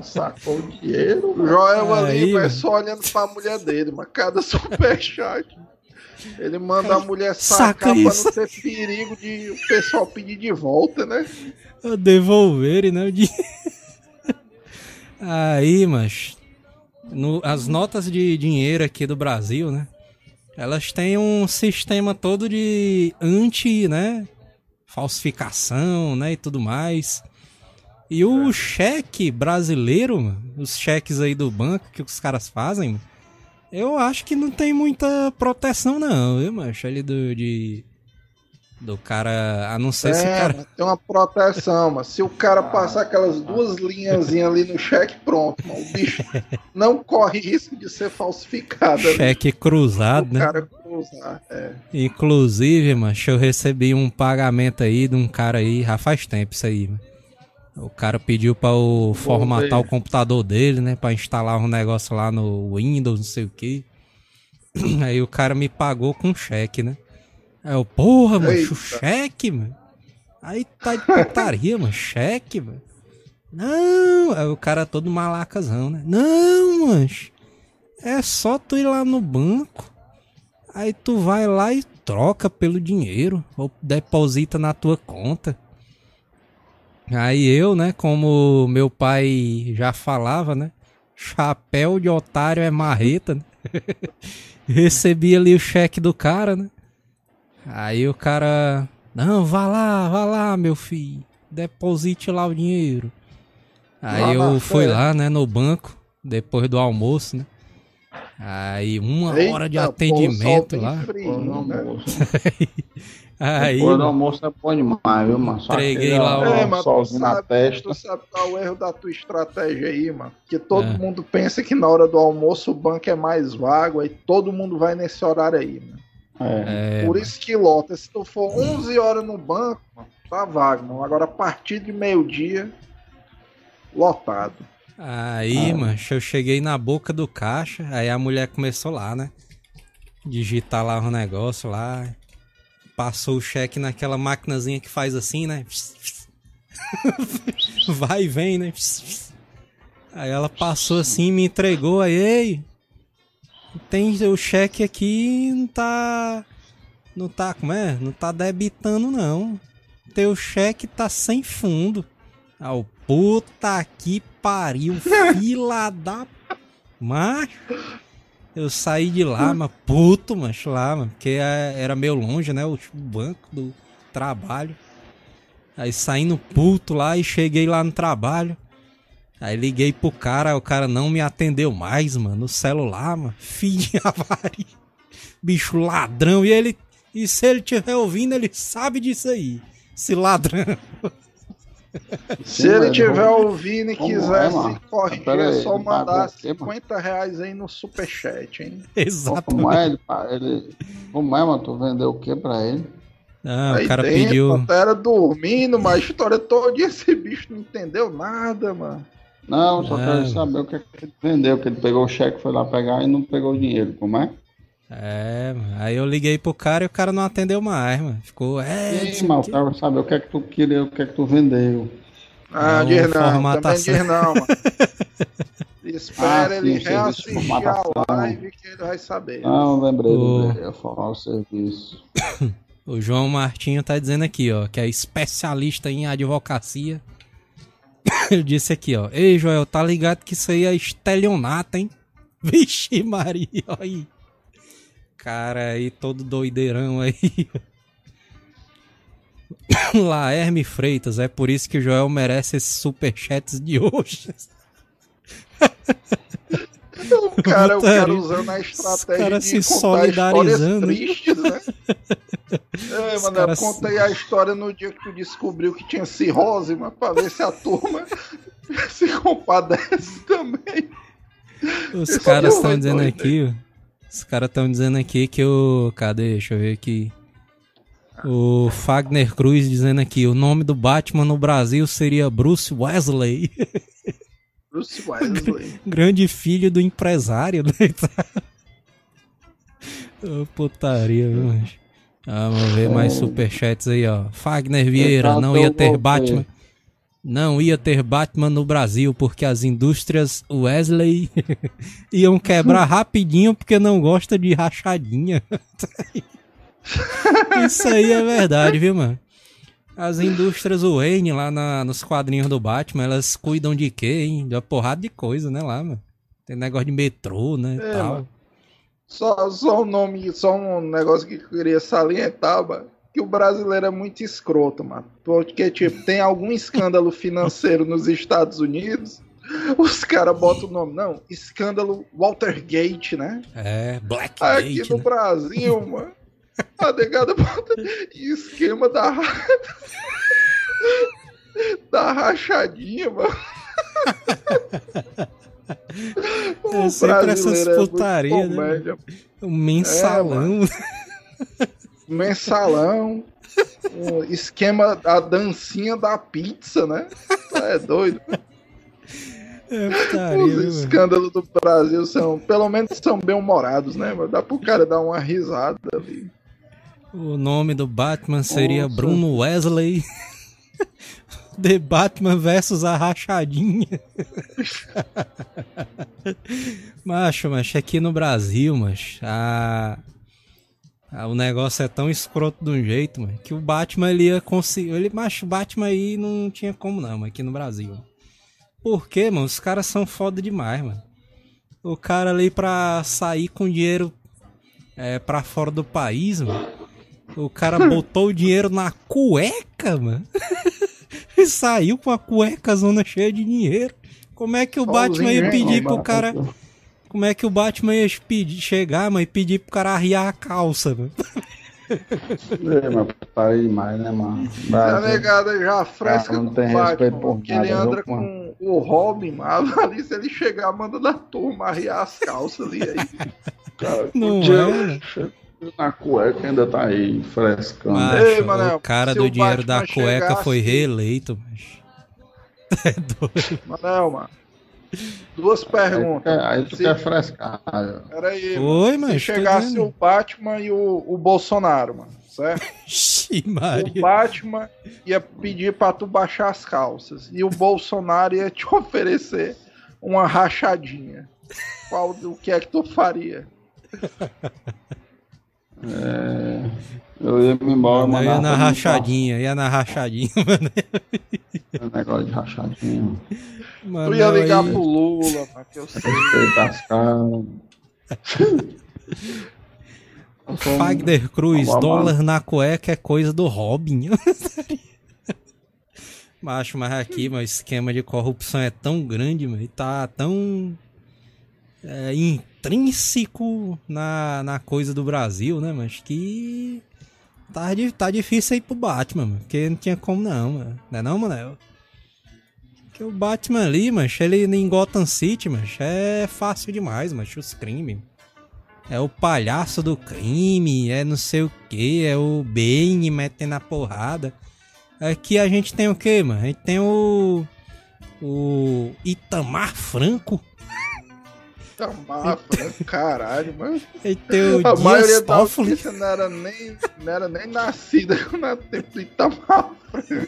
Sacou o dinheiro. O Joel ali vai só olhando pra mulher dele, mas cada superchat. Ele manda a mulher sacar Saca pra não ter perigo de o pessoal pedir de volta, né? Devolverem, né? Aí, mas no, as notas de dinheiro aqui do Brasil, né? Elas têm um sistema todo de anti, né? Falsificação, né? E tudo mais. E o é. cheque brasileiro, os cheques aí do banco que os caras fazem, eu acho que não tem muita proteção, não, viu, macho? Ali do, de, do cara. A não ser é, se o cara. Tem uma proteção, mas se o cara passar aquelas duas linhas ali no cheque, pronto, mano, o bicho não corre risco de ser falsificado. Né? Cheque né? cruzado, o né? cara cruzar, é. Inclusive, macho, eu recebi um pagamento aí de um cara aí, já faz tempo isso aí, mano. O cara pediu para o formatar o computador dele, né, para instalar um negócio lá no Windows, não sei o que. Aí o cara me pagou com cheque, né? Aí eu, porra, mano, cheque, mano. Aí tá de putaria, mano, cheque, mano. Não, aí o cara todo malacazão, né? Não, mancho. É só tu ir lá no banco. Aí tu vai lá e troca pelo dinheiro. Ou deposita na tua conta. Aí eu, né, como meu pai já falava, né? Chapéu de otário é marreta, né? Recebi ali o cheque do cara, né? Aí o cara, não, vá lá, vá lá, meu filho, deposite lá o dinheiro. Aí eu fui lá, né, no banco, depois do almoço, né? Aí uma Eita, hora de atendimento lá. Frio, né? Aí, Depois do almoço é bom demais, viu, mano? Só entreguei lá o é, mas solzinho sabe, na testa. Tu sabe qual é o erro da tua estratégia aí, mano? Que todo é. mundo pensa que na hora do almoço o banco é mais vago, aí todo mundo vai nesse horário aí, mano. É. Por isso que lota. Se tu for 11 horas no banco, mano, tá vago, mano. Agora a partir de meio-dia, lotado. Aí, ah. mano, eu cheguei na boca do caixa, aí a mulher começou lá, né? Digitar lá o um negócio lá passou o cheque naquela maquinazinha que faz assim, né? Vai e vem, né? Aí ela passou assim, me entregou, aí, ei, tem o cheque aqui, não tá. Não tá, como é? Não tá debitando, não. Teu cheque tá sem fundo. Ah, o puta que pariu, fila da. Macho. Eu saí de lá, mas puto, mas lá, mano, porque é, era meio longe, né? O banco do trabalho. Aí saindo puto lá e cheguei lá no trabalho. Aí liguei pro cara, o cara não me atendeu mais, mano, no celular, mano. Filha vari. Bicho ladrão. E ele. E se ele estiver ouvindo, ele sabe disso aí. Esse ladrão. Se ele estiver ouvindo e quiser se corrigir, é só mandar 50 reais aí no superchat, hein? Exato. Como é, ele, ele, como é, mano? Tu vendeu o que pra ele? Não, aí o cara dentro, pediu. Era dormindo, mas a história toda esse bicho não entendeu nada, mano. Não, só quero saber o que, é que ele vendeu, que ele pegou o cheque, foi lá pegar e não pegou o dinheiro, como é? É, aí eu liguei pro cara e o cara não atendeu mais, mano. Ficou, é. Sim, mas eu quero saber o que é que tu queria, o que é que tu vendeu. Ah, diz não, também diz não, mano. Espera ah, ele reassistir a live que ele vai saber. Não, lembrei, o... lembrei, eu falar o serviço. o João Martinho tá dizendo aqui, ó, que é especialista em advocacia. ele disse aqui, ó, ei Joel, tá ligado que isso aí é estelionato, hein? Vixe Maria, olha aí cara aí todo doideirão aí. Laerme Freitas, é por isso que o Joel merece esses superchats de hoje. O cara, o cara usando a estratégia cara de se solidarizando. tristes, né? É, mano, contei se... a história no dia que tu descobriu que tinha cirrose, mas pra ver se a turma se compadece também. Os caras estão dizendo aqui, os caras estão dizendo aqui que o. Cadê? Deixa eu ver aqui. O Fagner Cruz dizendo aqui: o nome do Batman no Brasil seria Bruce Wesley. Bruce Wesley. Grande filho do empresário, né? oh, putaria, viu, Vamos ver mais superchats aí, ó. Fagner Vieira, não ia ter Batman. Não ia ter Batman no Brasil porque as indústrias Wesley iam quebrar rapidinho porque não gosta de rachadinha. Isso aí é verdade, viu, mano? As indústrias Wayne lá na, nos quadrinhos do Batman, elas cuidam de quê, hein? De uma porrada de coisa, né, lá, mano? Tem negócio de metrô, né, é, tal. Só, só um nome, só um negócio que eu queria salientar, mano que o brasileiro é muito escroto, mano. Porque, tipo, tem algum escândalo financeiro nos Estados Unidos, os caras botam o nome. Não, escândalo Watergate, né? É, Blackgate. Aqui no né? Brasil, mano. A negada bota esquema da. da rachadinha, mano. É sempre essas é putarias, é né? O mensalão. É, mensalão, um esquema da dancinha da pizza, né? É doido. É putaria, Os escândalos do Brasil são, pelo menos são bem humorados, né? Mas dá pro cara dar uma risada ali. O nome do Batman seria Nossa. Bruno Wesley. The Batman versus a rachadinha. macho, mas aqui no Brasil, mas a o negócio é tão escroto de um jeito, mano, que o Batman ele ia conseguir. Ele, macho, o Batman aí não tinha como não, aqui no Brasil. Por quê, mano? Os caras são foda demais, mano. O cara ali pra sair com dinheiro é, pra fora do país, mano. O cara botou o dinheiro na cueca, mano. e saiu com a cueca zona cheia de dinheiro. Como é que o Batman ia pedir pro cara. Como é que o Batman ia pedir, chegar, mas pedir pro cara arriar a calça, mano? É, mas tá demais, né, mano? Essa negada já fresca não tem Batman, porque ele anda com o Robin, mano. Ali se ele chegar, manda da turma arriar as calças ali aí. Cara, não é? Na cueca ainda tá aí, frescando. Macho, Ei, o cara do dinheiro da cueca foi reeleito, mas. É doido. Manel, mano. Duas perguntas. Aí, tu se... quer frescar. Peraí, Oi, mano. Se chegasse o Batman e o, o Bolsonaro, mano, certo? o Batman ia pedir pra tu baixar as calças. E o Bolsonaro ia te oferecer uma rachadinha. Qual o que é que tu faria? É, eu ia me embora. Não, ia na rachadinha, ia na rachadinha, mano. É negócio de rachadinha. Mano, tu ia ligar aí... pro Lula, mano, que eu sei. Fagner Cruz, dólar na cueca é coisa do Robin. Macho, mas aqui, mas o esquema de corrupção é tão grande, mano, e tá tão é, intrínseco na, na coisa do Brasil, né, mas que tá, tá difícil aí pro Batman, mano, porque não tinha como não, mano. Não é não, Manel? Que o Batman ali, mancha, ele em Gotham City, mancha, é fácil demais, mancha, os crimes. É o palhaço do crime, é não sei o que, é o Bane metendo a porrada. Aqui a gente tem o que, mano? A gente tem o. O Itamar Franco. Itamar Franco, caralho, mano. E a maioria da não era nem, não era nem nascida no tempo do Itamar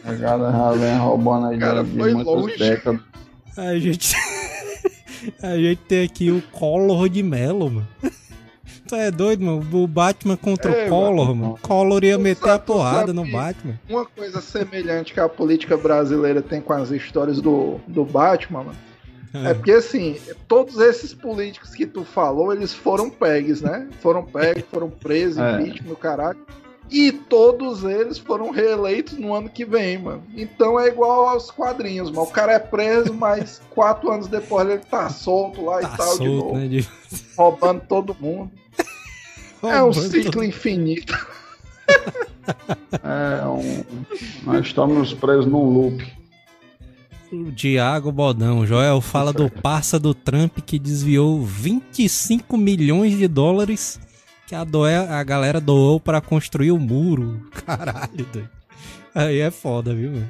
a galera já vem roubando aí Cara, de, foi longe. décadas. A gente. a gente tem aqui o Collor de Mello, mano. Tu é doido, mano? O Batman contra é, o Collor, mano. mano. Collor ia meter sabe, a porrada no Batman. Uma coisa semelhante que a política brasileira tem com as histórias do, do Batman, mano. É. é porque assim, todos esses políticos que tu falou, eles foram pegues, né? Foram pegues, foram presos, é. vítimas, caralho. E todos eles foram reeleitos no ano que vem, mano. Então é igual aos quadrinhos, mano. O cara é preso, mas quatro anos depois ele tá solto lá tá e tal solto, de novo. Né, de... Roubando todo mundo. é um ciclo todo... infinito. é um... Nós estamos presos num loop. O Diago Bodão, Joel fala do parça do Trump que desviou 25 milhões de dólares que a, doé, a galera doou para construir o muro. Caralho, doido. Aí é foda, viu, mano?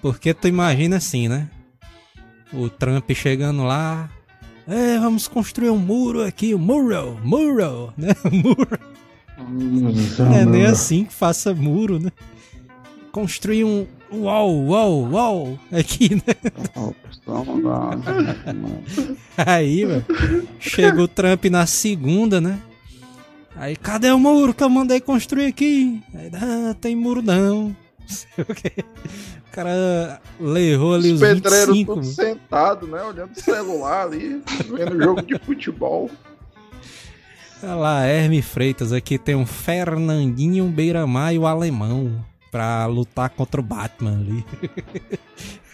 Porque tu imagina assim, né? O Trump chegando lá. É, vamos construir um muro aqui, o muro, muro, né? Muro. Não é nem assim que faça muro, né? Construir um uau, uau, uau aqui, né? Aí, mano, chega o Trump na segunda, né? Aí, cadê o muro que eu mandei construir aqui? Aí, ah, tem muro não. O cara levou ali os, os 25. Tudo sentado, né? Olhando o celular ali, vendo jogo de futebol. Olha lá, Herme Freitas, aqui tem um Fernandinho Beiramar e o alemão pra lutar contra o Batman ali.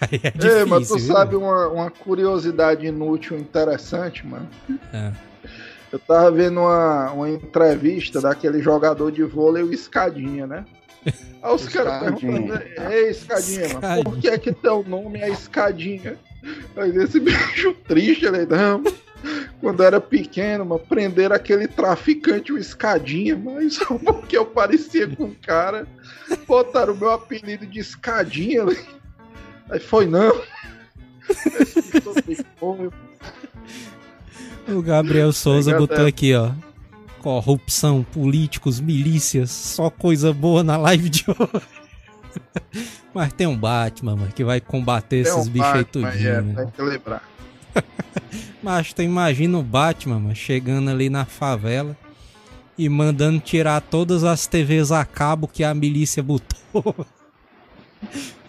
Aí é difícil, mas tu viu? sabe uma, uma curiosidade inútil interessante, mano? É. Eu tava vendo uma, uma entrevista daquele jogador de vôlei, o Escadinha, né? Aí os caras perguntando, ei, Escadinha, escadinha, mano, por que é que teu nome é Escadinha? Aí esse bicho triste, ele, não, quando era pequeno, mano, prenderam aquele traficante, o Escadinha, mas só porque eu parecia com o cara, botaram o meu apelido de Escadinha. Aí foi, não. o Gabriel Souza botou aqui, ó. Corrupção, políticos, milícias, só coisa boa na live de hoje. Mas tem um Batman, mano, que vai combater tem esses um bichos aí tudinho. É, tem que lembrar. Mas tu imagina o Batman mano, chegando ali na favela e mandando tirar todas as TVs a cabo que a milícia botou.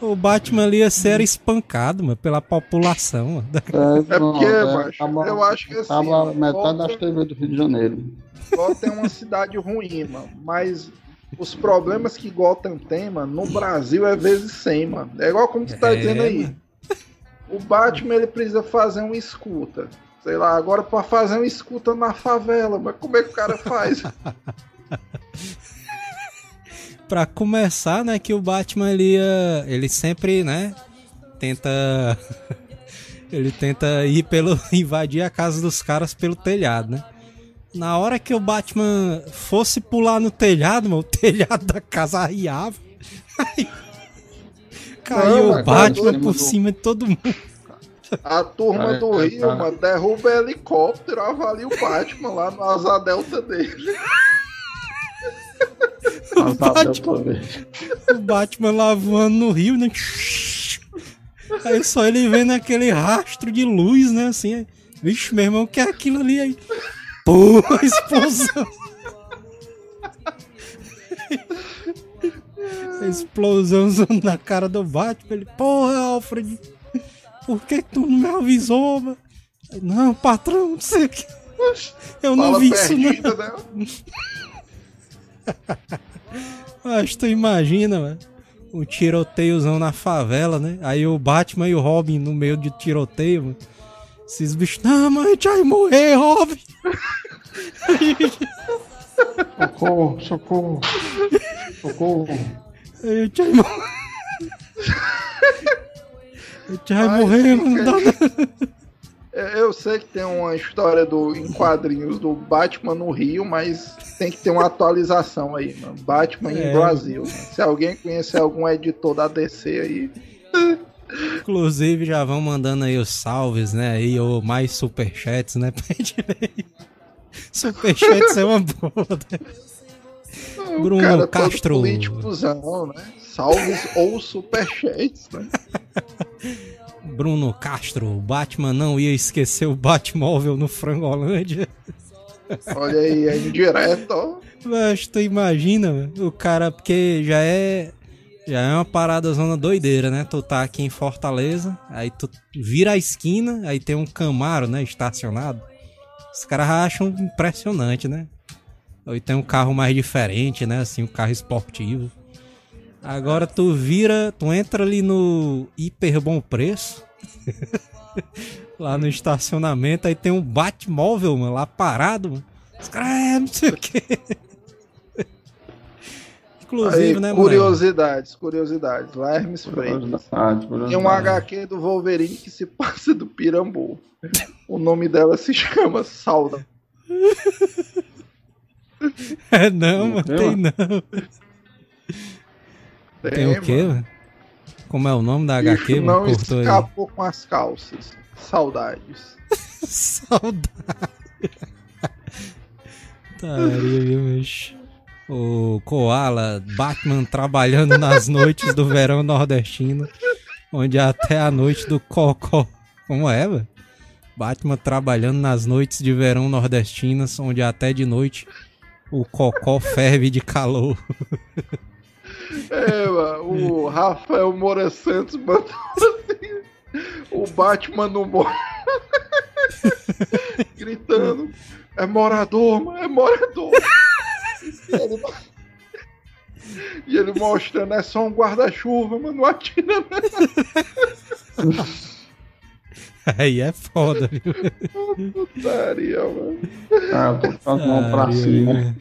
O Batman ali ia ser espancado, mano, pela população. Mano. É, é porque, é, macho, eu acho que assim. Tava metade das TVs do Rio de Janeiro. Gotham é uma cidade ruim, mano, mas os problemas que Gotham tem, mano, no Brasil é vezes 100, mano. É igual como tu tá é, dizendo aí. Mano. O Batman ele precisa fazer uma escuta. Sei lá, agora para fazer uma escuta na favela, mas como é que o cara faz? para começar, né, que o Batman ele, ele sempre, né, tenta ele tenta ir pelo invadir a casa dos caras pelo telhado, né? Na hora que o Batman fosse pular no telhado, mano, o telhado da casa arriava. Aí Caiu o Batman por cima de todo mundo. A turma do Rio, mano, derruba helicóptero, avalia o Batman lá no asa delta dele. o, Batman, o Batman lá voando no rio, né? Aí só ele vendo aquele rastro de luz, né? Assim, aí, vixe, meu irmão, o que é aquilo ali aí? Pô, explosão! Explosão na cara do Batman. Ele, porra, Alfred, por que tu não me avisou, mano? Não, patrão, não sei o que. Eu não Fala vi isso, não. Né? Mas tu imagina, mano. Um tiroteiozão na favela, né? Aí o Batman e o Robin no meio de tiroteio, mano. Esses bichos, não, mãe, a gente vai morrer, Robin. socorro, socorro. Socorro. Eu ia morrer. Eu já ia morrer, dá é, Eu sei que tem uma história do, em quadrinhos do Batman no Rio, mas tem que ter uma atualização aí, mano. Batman é. em Brasil. Se alguém conhecer algum editor da DC aí. Inclusive, já vão mandando aí os salves, né? Aí, ou mais superchats, né? Pra gente ver. Superchats é uma boa, né? Bruno cara Castro. Políticozão, né? Salves ou superchats, né? Bruno Castro, o Batman não ia esquecer o Batmóvel no Frangolândia. Olha aí, é indireto, ó. Mas tu imagina, o cara, porque já é. Já é uma parada zona doideira, né? Tu tá aqui em Fortaleza, aí tu vira a esquina, aí tem um Camaro, né? Estacionado. Os caras acham impressionante, né? Ou tem um carro mais diferente, né? Assim, um carro esportivo. Agora tu vira, tu entra ali no hiper bom preço. lá no estacionamento, aí tem um Batmóvel, mano, lá parado, mano. Os caras, é, não sei o quê. Inclusive, aí, né, Curiosidades, mano? curiosidades. Lá Hermes Freitas. Tem um HQ do Wolverine que se passa do Pirambu. o nome dela se chama Sauda. É não, mano, tem não. Tem, tem o quê, mano? Como é o nome da HQ, Isso mano? Não Cortou escapou aí. com as calças. Saudades. Saudades. Viu, bicho? O Koala, Batman trabalhando nas noites do verão nordestino, onde até a noite do Cocó. Como é, velho? Batman trabalhando nas noites de verão nordestinas, onde até de noite o Cocó ferve de calor. É, mano, o Rafael Moura Santos mandou assim, o Batman no morro. Gritando. É morador, mano, é morador. e, ele, e ele mostrando, é só um guarda-chuva, mano, não atira não. Aí é foda, viu? Putaria, mano. Ah, tô com as mãos pra cima.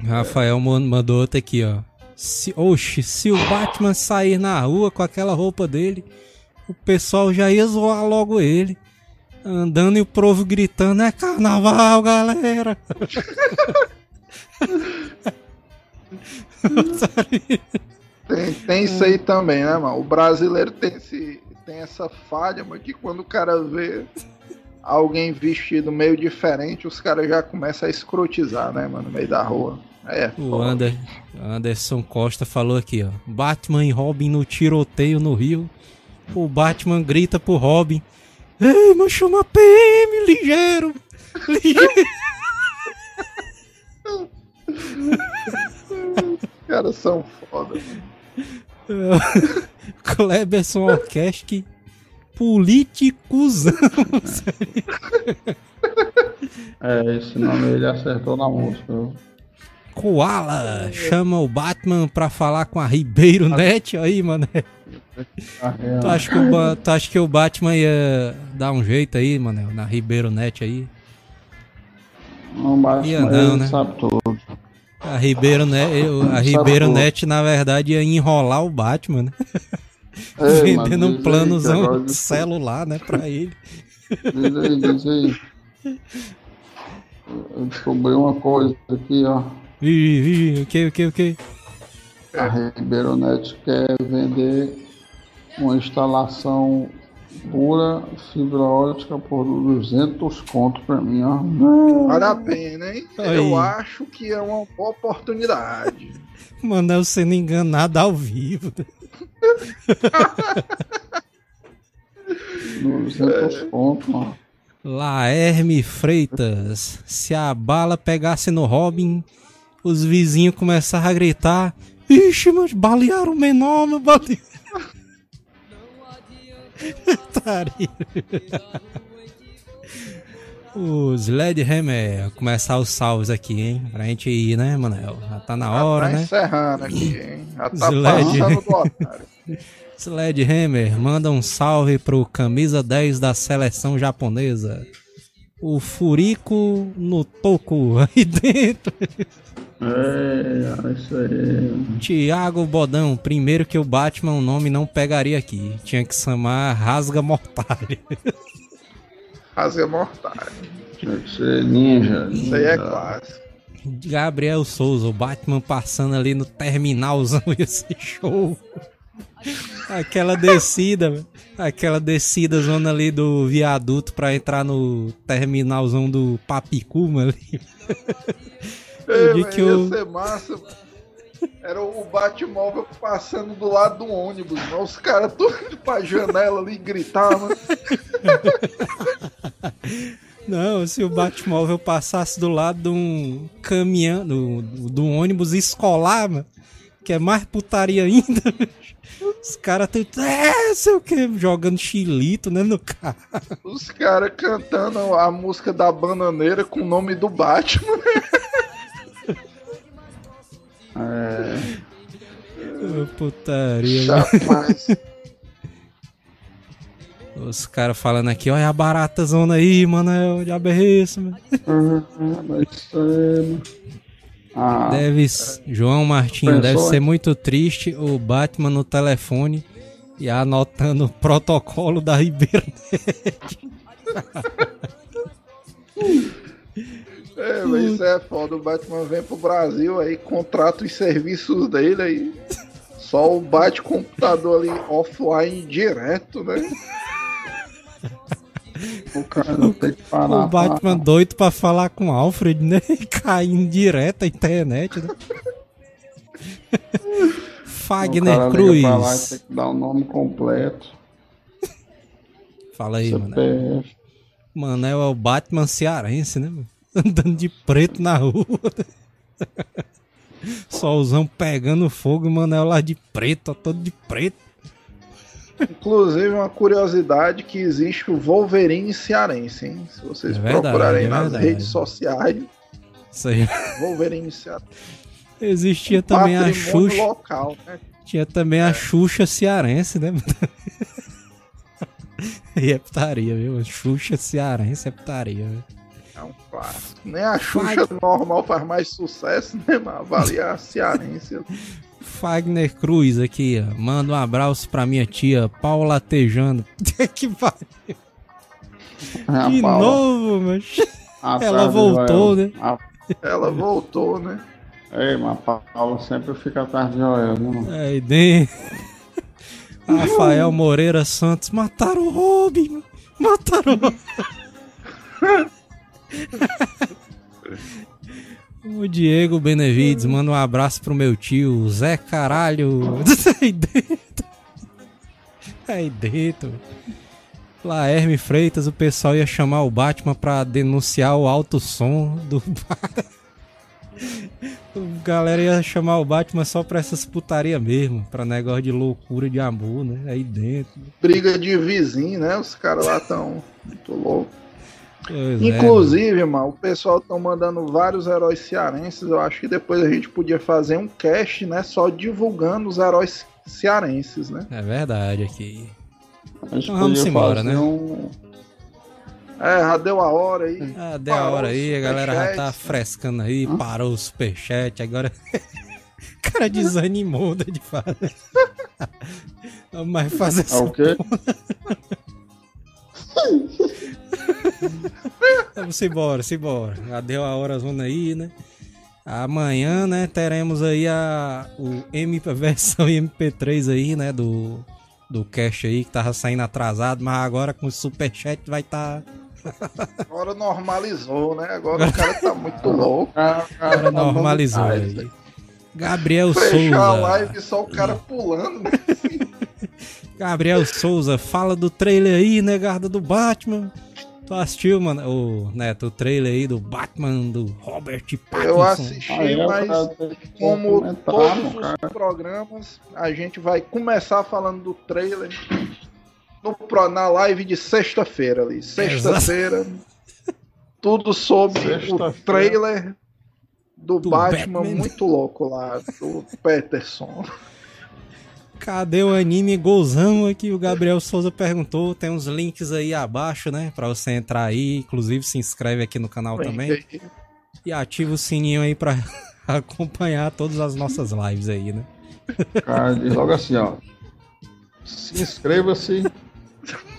Rafael mandou outra aqui, ó. Se, oxe, se o Batman sair na rua com aquela roupa dele, o pessoal já ia zoar logo ele. Andando e o povo gritando: é carnaval, galera! tem, tem isso aí também, né, mano? O brasileiro tem, esse, tem essa falha, mas que quando o cara vê alguém vestido meio diferente, os caras já começam a escrotizar, né, mano, no meio da rua. É, o Ander, Anderson Costa falou aqui, ó. Batman e Robin no tiroteio no Rio. O Batman grita pro Robin: Ei, mas chama PM, ligeiro! Ligeiro! Os caras são foda. Kleberson Orkeski, politicuzão. é, esse nome ele acertou na música. Koala chama o Batman pra falar com a Ribeiro Net aí, mano. Tu acha, que o, tu acha que o Batman ia dar um jeito aí, mano, na Ribeiro Net aí? Não, Batman ia não, né? sabe tudo. A Ribeiro, Net, a Ribeiro Net, na verdade, ia enrolar o Batman, né? É, Vendendo um planozão de celular, né, pra ele. Diz aí, diz aí. Eu descobri uma coisa aqui, ó. Ih, ih, o que, o que, o que? A Net quer vender uma instalação pura fibra ótica por 200 conto pra mim, ó. Vale a pena, hein? Aí. Eu acho que é uma boa oportunidade. Mano, eu sendo enganado ao vivo. 200 é. conto, ó. Laerme Freitas. Se a bala pegasse no Robin, os vizinhos começaram a gritar: Ixi, mas balearam o menor, meu balearam. Os Hammer, começar os salves aqui, hein? Pra gente ir, né, Manel? Já tá na hora, Já tá né? encerrando aqui, hein? Já tá Sled... Sledgehammer, manda um salve pro camisa 10 da seleção japonesa. O Furico no toco aí dentro. É, isso aí. Tiago Bodão, primeiro que o Batman o nome não pegaria aqui. Tinha que chamar Rasga Mortalha. Rasga Mortalha. Tinha que ser ninja. Isso aí é clássico. Gabriel Souza, o Batman passando ali no terminalzão esse show. Aquela descida, aquela descida zona ali do viaduto pra entrar no terminalzão do Papicuma ali. Eu é, que eu... ia ser massa, Era o Batmóvel passando do lado do ônibus, mano. Os caras tudo indo pra janela ali gritar, mano. Não, se o Batmóvel passasse do lado de um caminhão, do, do ônibus escolar, mano, que é mais putaria ainda. Os caras tem. É, sei o que, jogando chilito, né, no carro. Os caras cantando a música da bananeira com o nome do Batman. É. Oh, putaria. Os caras falando aqui, olha a barata zona aí, mano. É diabo é isso, mano. Ah, deve, João Martinho, deve ser muito triste o Batman no telefone e anotando o protocolo da Ribeira É, mas isso é foda. O Batman vem pro Brasil aí, contrata os serviços dele aí. Só o bate-computador ali offline direto, né? O, cara não tem que parar, o Batman doido pra falar com o Alfred, né? Caindo direto a internet, né? Fagner Cruz. Lá, tem que dar o nome completo. Fala aí, mano. Manel é o Batman cearense, né? Andando de preto na rua. Solzão pegando fogo e Manel lá de preto, todo de preto. Inclusive, uma curiosidade que existe o Wolverine cearense, hein? Se vocês é verdade, procurarem é nas redes sociais. Isso aí. Wolverine cearense. Existia um também a Xuxa. Local, né? Tinha também a é. Xuxa cearense, né? e é putaria, viu? Xuxa cearense é putaria, viu? É um clássico. Nem a Xuxa Fag... normal faz mais sucesso, né? Mas vale a cearense. Fagner Cruz aqui, ó. Manda um abraço pra minha tia Paula Tejando. que pariu. É De Paula. novo, mas. Ela voltou, né? Ela voltou, né? Ei, mas a Paula sempre fica atrás de Joel, né? Aí dentro. Rafael Moreira Santos. Mataram o Robin. Mataram o Robin. O Diego Benevides manda um abraço pro meu tio, Zé Caralho. Aí dentro. Aí dentro. Laerme Freitas, o pessoal ia chamar o Batman pra denunciar o alto som do. A galera ia chamar o Batman só pra essas putaria mesmo, pra negócio de loucura de amor, né? Aí dentro. Briga de vizinho, né? Os caras lá tão muito loucos. Pois é, Inclusive, é. mano, o pessoal estão mandando vários heróis cearenses. Eu acho que depois a gente podia fazer um cast, né? Só divulgando os heróis cearenses, né? É verdade aqui. Então vamos embora, né? Um... É, já deu a hora aí. Ah, deu a hora aí, a galera já tá frescando aí, Hã? parou o superchat, agora. o cara desanimou né, de fazer. Mas fazer essa. Ah, o quê? Vamos embora, embora. Já deu a hora zona aí, né? Amanhã, né, teremos aí a o MP, a versão MP3 aí, né, do do cache aí que tava saindo atrasado, mas agora com o superchat vai estar tá... Agora normalizou, né? Agora o cara tá muito louco. Agora normalizou aí. Gabriel Fechar Souza. a live só o cara pulando, né? Gabriel Souza, fala do trailer aí, né, guarda do Batman. Tu assistiu, mano, o, Neto, o trailer aí do Batman, do Robert Pattinson? Eu assisti, ah, mas como todos os programas, a gente vai começar falando do trailer no, na live de sexta-feira ali. Sexta-feira, tudo sobre sexta o trailer do, do Batman, Batman muito louco lá, do Peterson. Cadê o anime Gozão aqui? O Gabriel Souza perguntou. Tem uns links aí abaixo, né? Pra você entrar aí. Inclusive, se inscreve aqui no canal também. E ativa o sininho aí pra acompanhar todas as nossas lives aí, né? Cara, diz logo assim, ó. Se inscreva-se.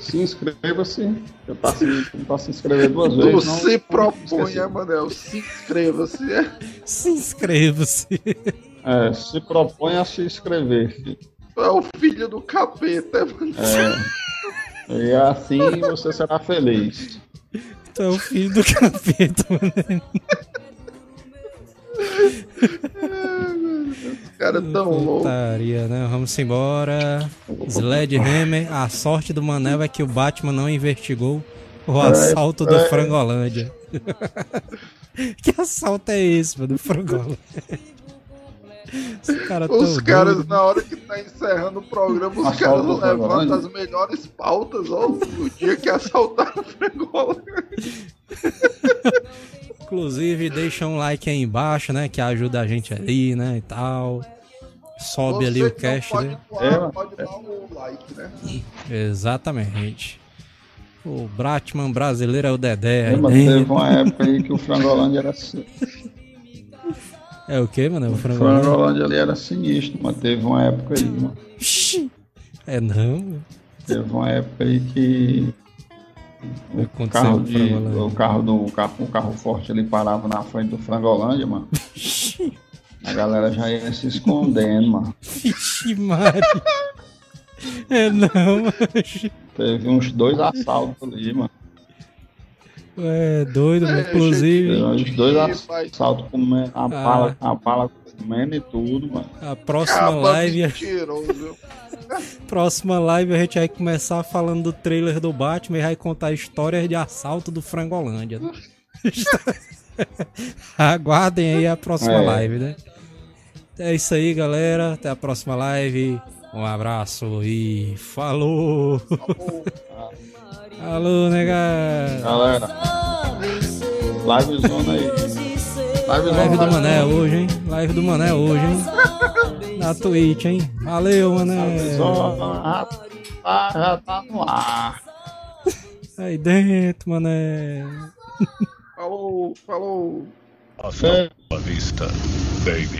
Se inscreva-se. Eu passo, eu passo se inscrever duas vezes. Não, se proponha, Manel. Se inscreva-se. Se inscreva-se. É, se propõe a se inscrever. É o filho do capeta, mano. É. E assim você será feliz. Tu é o filho do capeta, mano. Os caras tão loucos. né? Vamos embora. Sledgehammer. A sorte do Manel é que o Batman não investigou o assalto é, do é. Frangolândia. que assalto é esse, mano? Do Frangolândia. Cara os caras, doido. na hora que tá encerrando o programa, os caras levantam as melhores pautas, ó, o dia que assaltaram o Fregola. Inclusive, deixa um like aí embaixo, né? Que ajuda a gente ali, né? E tal. Sobe Você ali o cast, pode né? Doar, é, pode dar o like, né? Exatamente. O Bratman brasileiro é o Dedé. Mas teve uma época aí que o Frangolândia era assim. É o que, mano? O Frangolândia ali era sinistro, mas teve uma época aí, mano. É não, Teve uma época aí que o carro, de, o carro do o carro, o carro forte ali parava na frente do Frangolândia, mano. A galera já ia se escondendo, mano. Vixe, Mari. É não, mano. Teve uns dois assaltos ali, mano. É, doido, é, inclusive. Os dois assaltos comendo a pala, ah. a pala comendo e tudo, mano. A próxima live. próxima live a gente vai começar falando do trailer do Batman e vai contar histórias de assalto do Frangolândia. Aguardem aí a próxima é. live, né? É isso aí, galera. Até a próxima live. Um abraço e falou! Alô, nega! Galera, live zona aí. Live, live do Mané hoje, hein? Live do Mané hoje, hein? Na Twitch, hein? Valeu, Mané! Já tá, tá no ar. Aí dentro, Mané! Falou, falou! A vista, baby.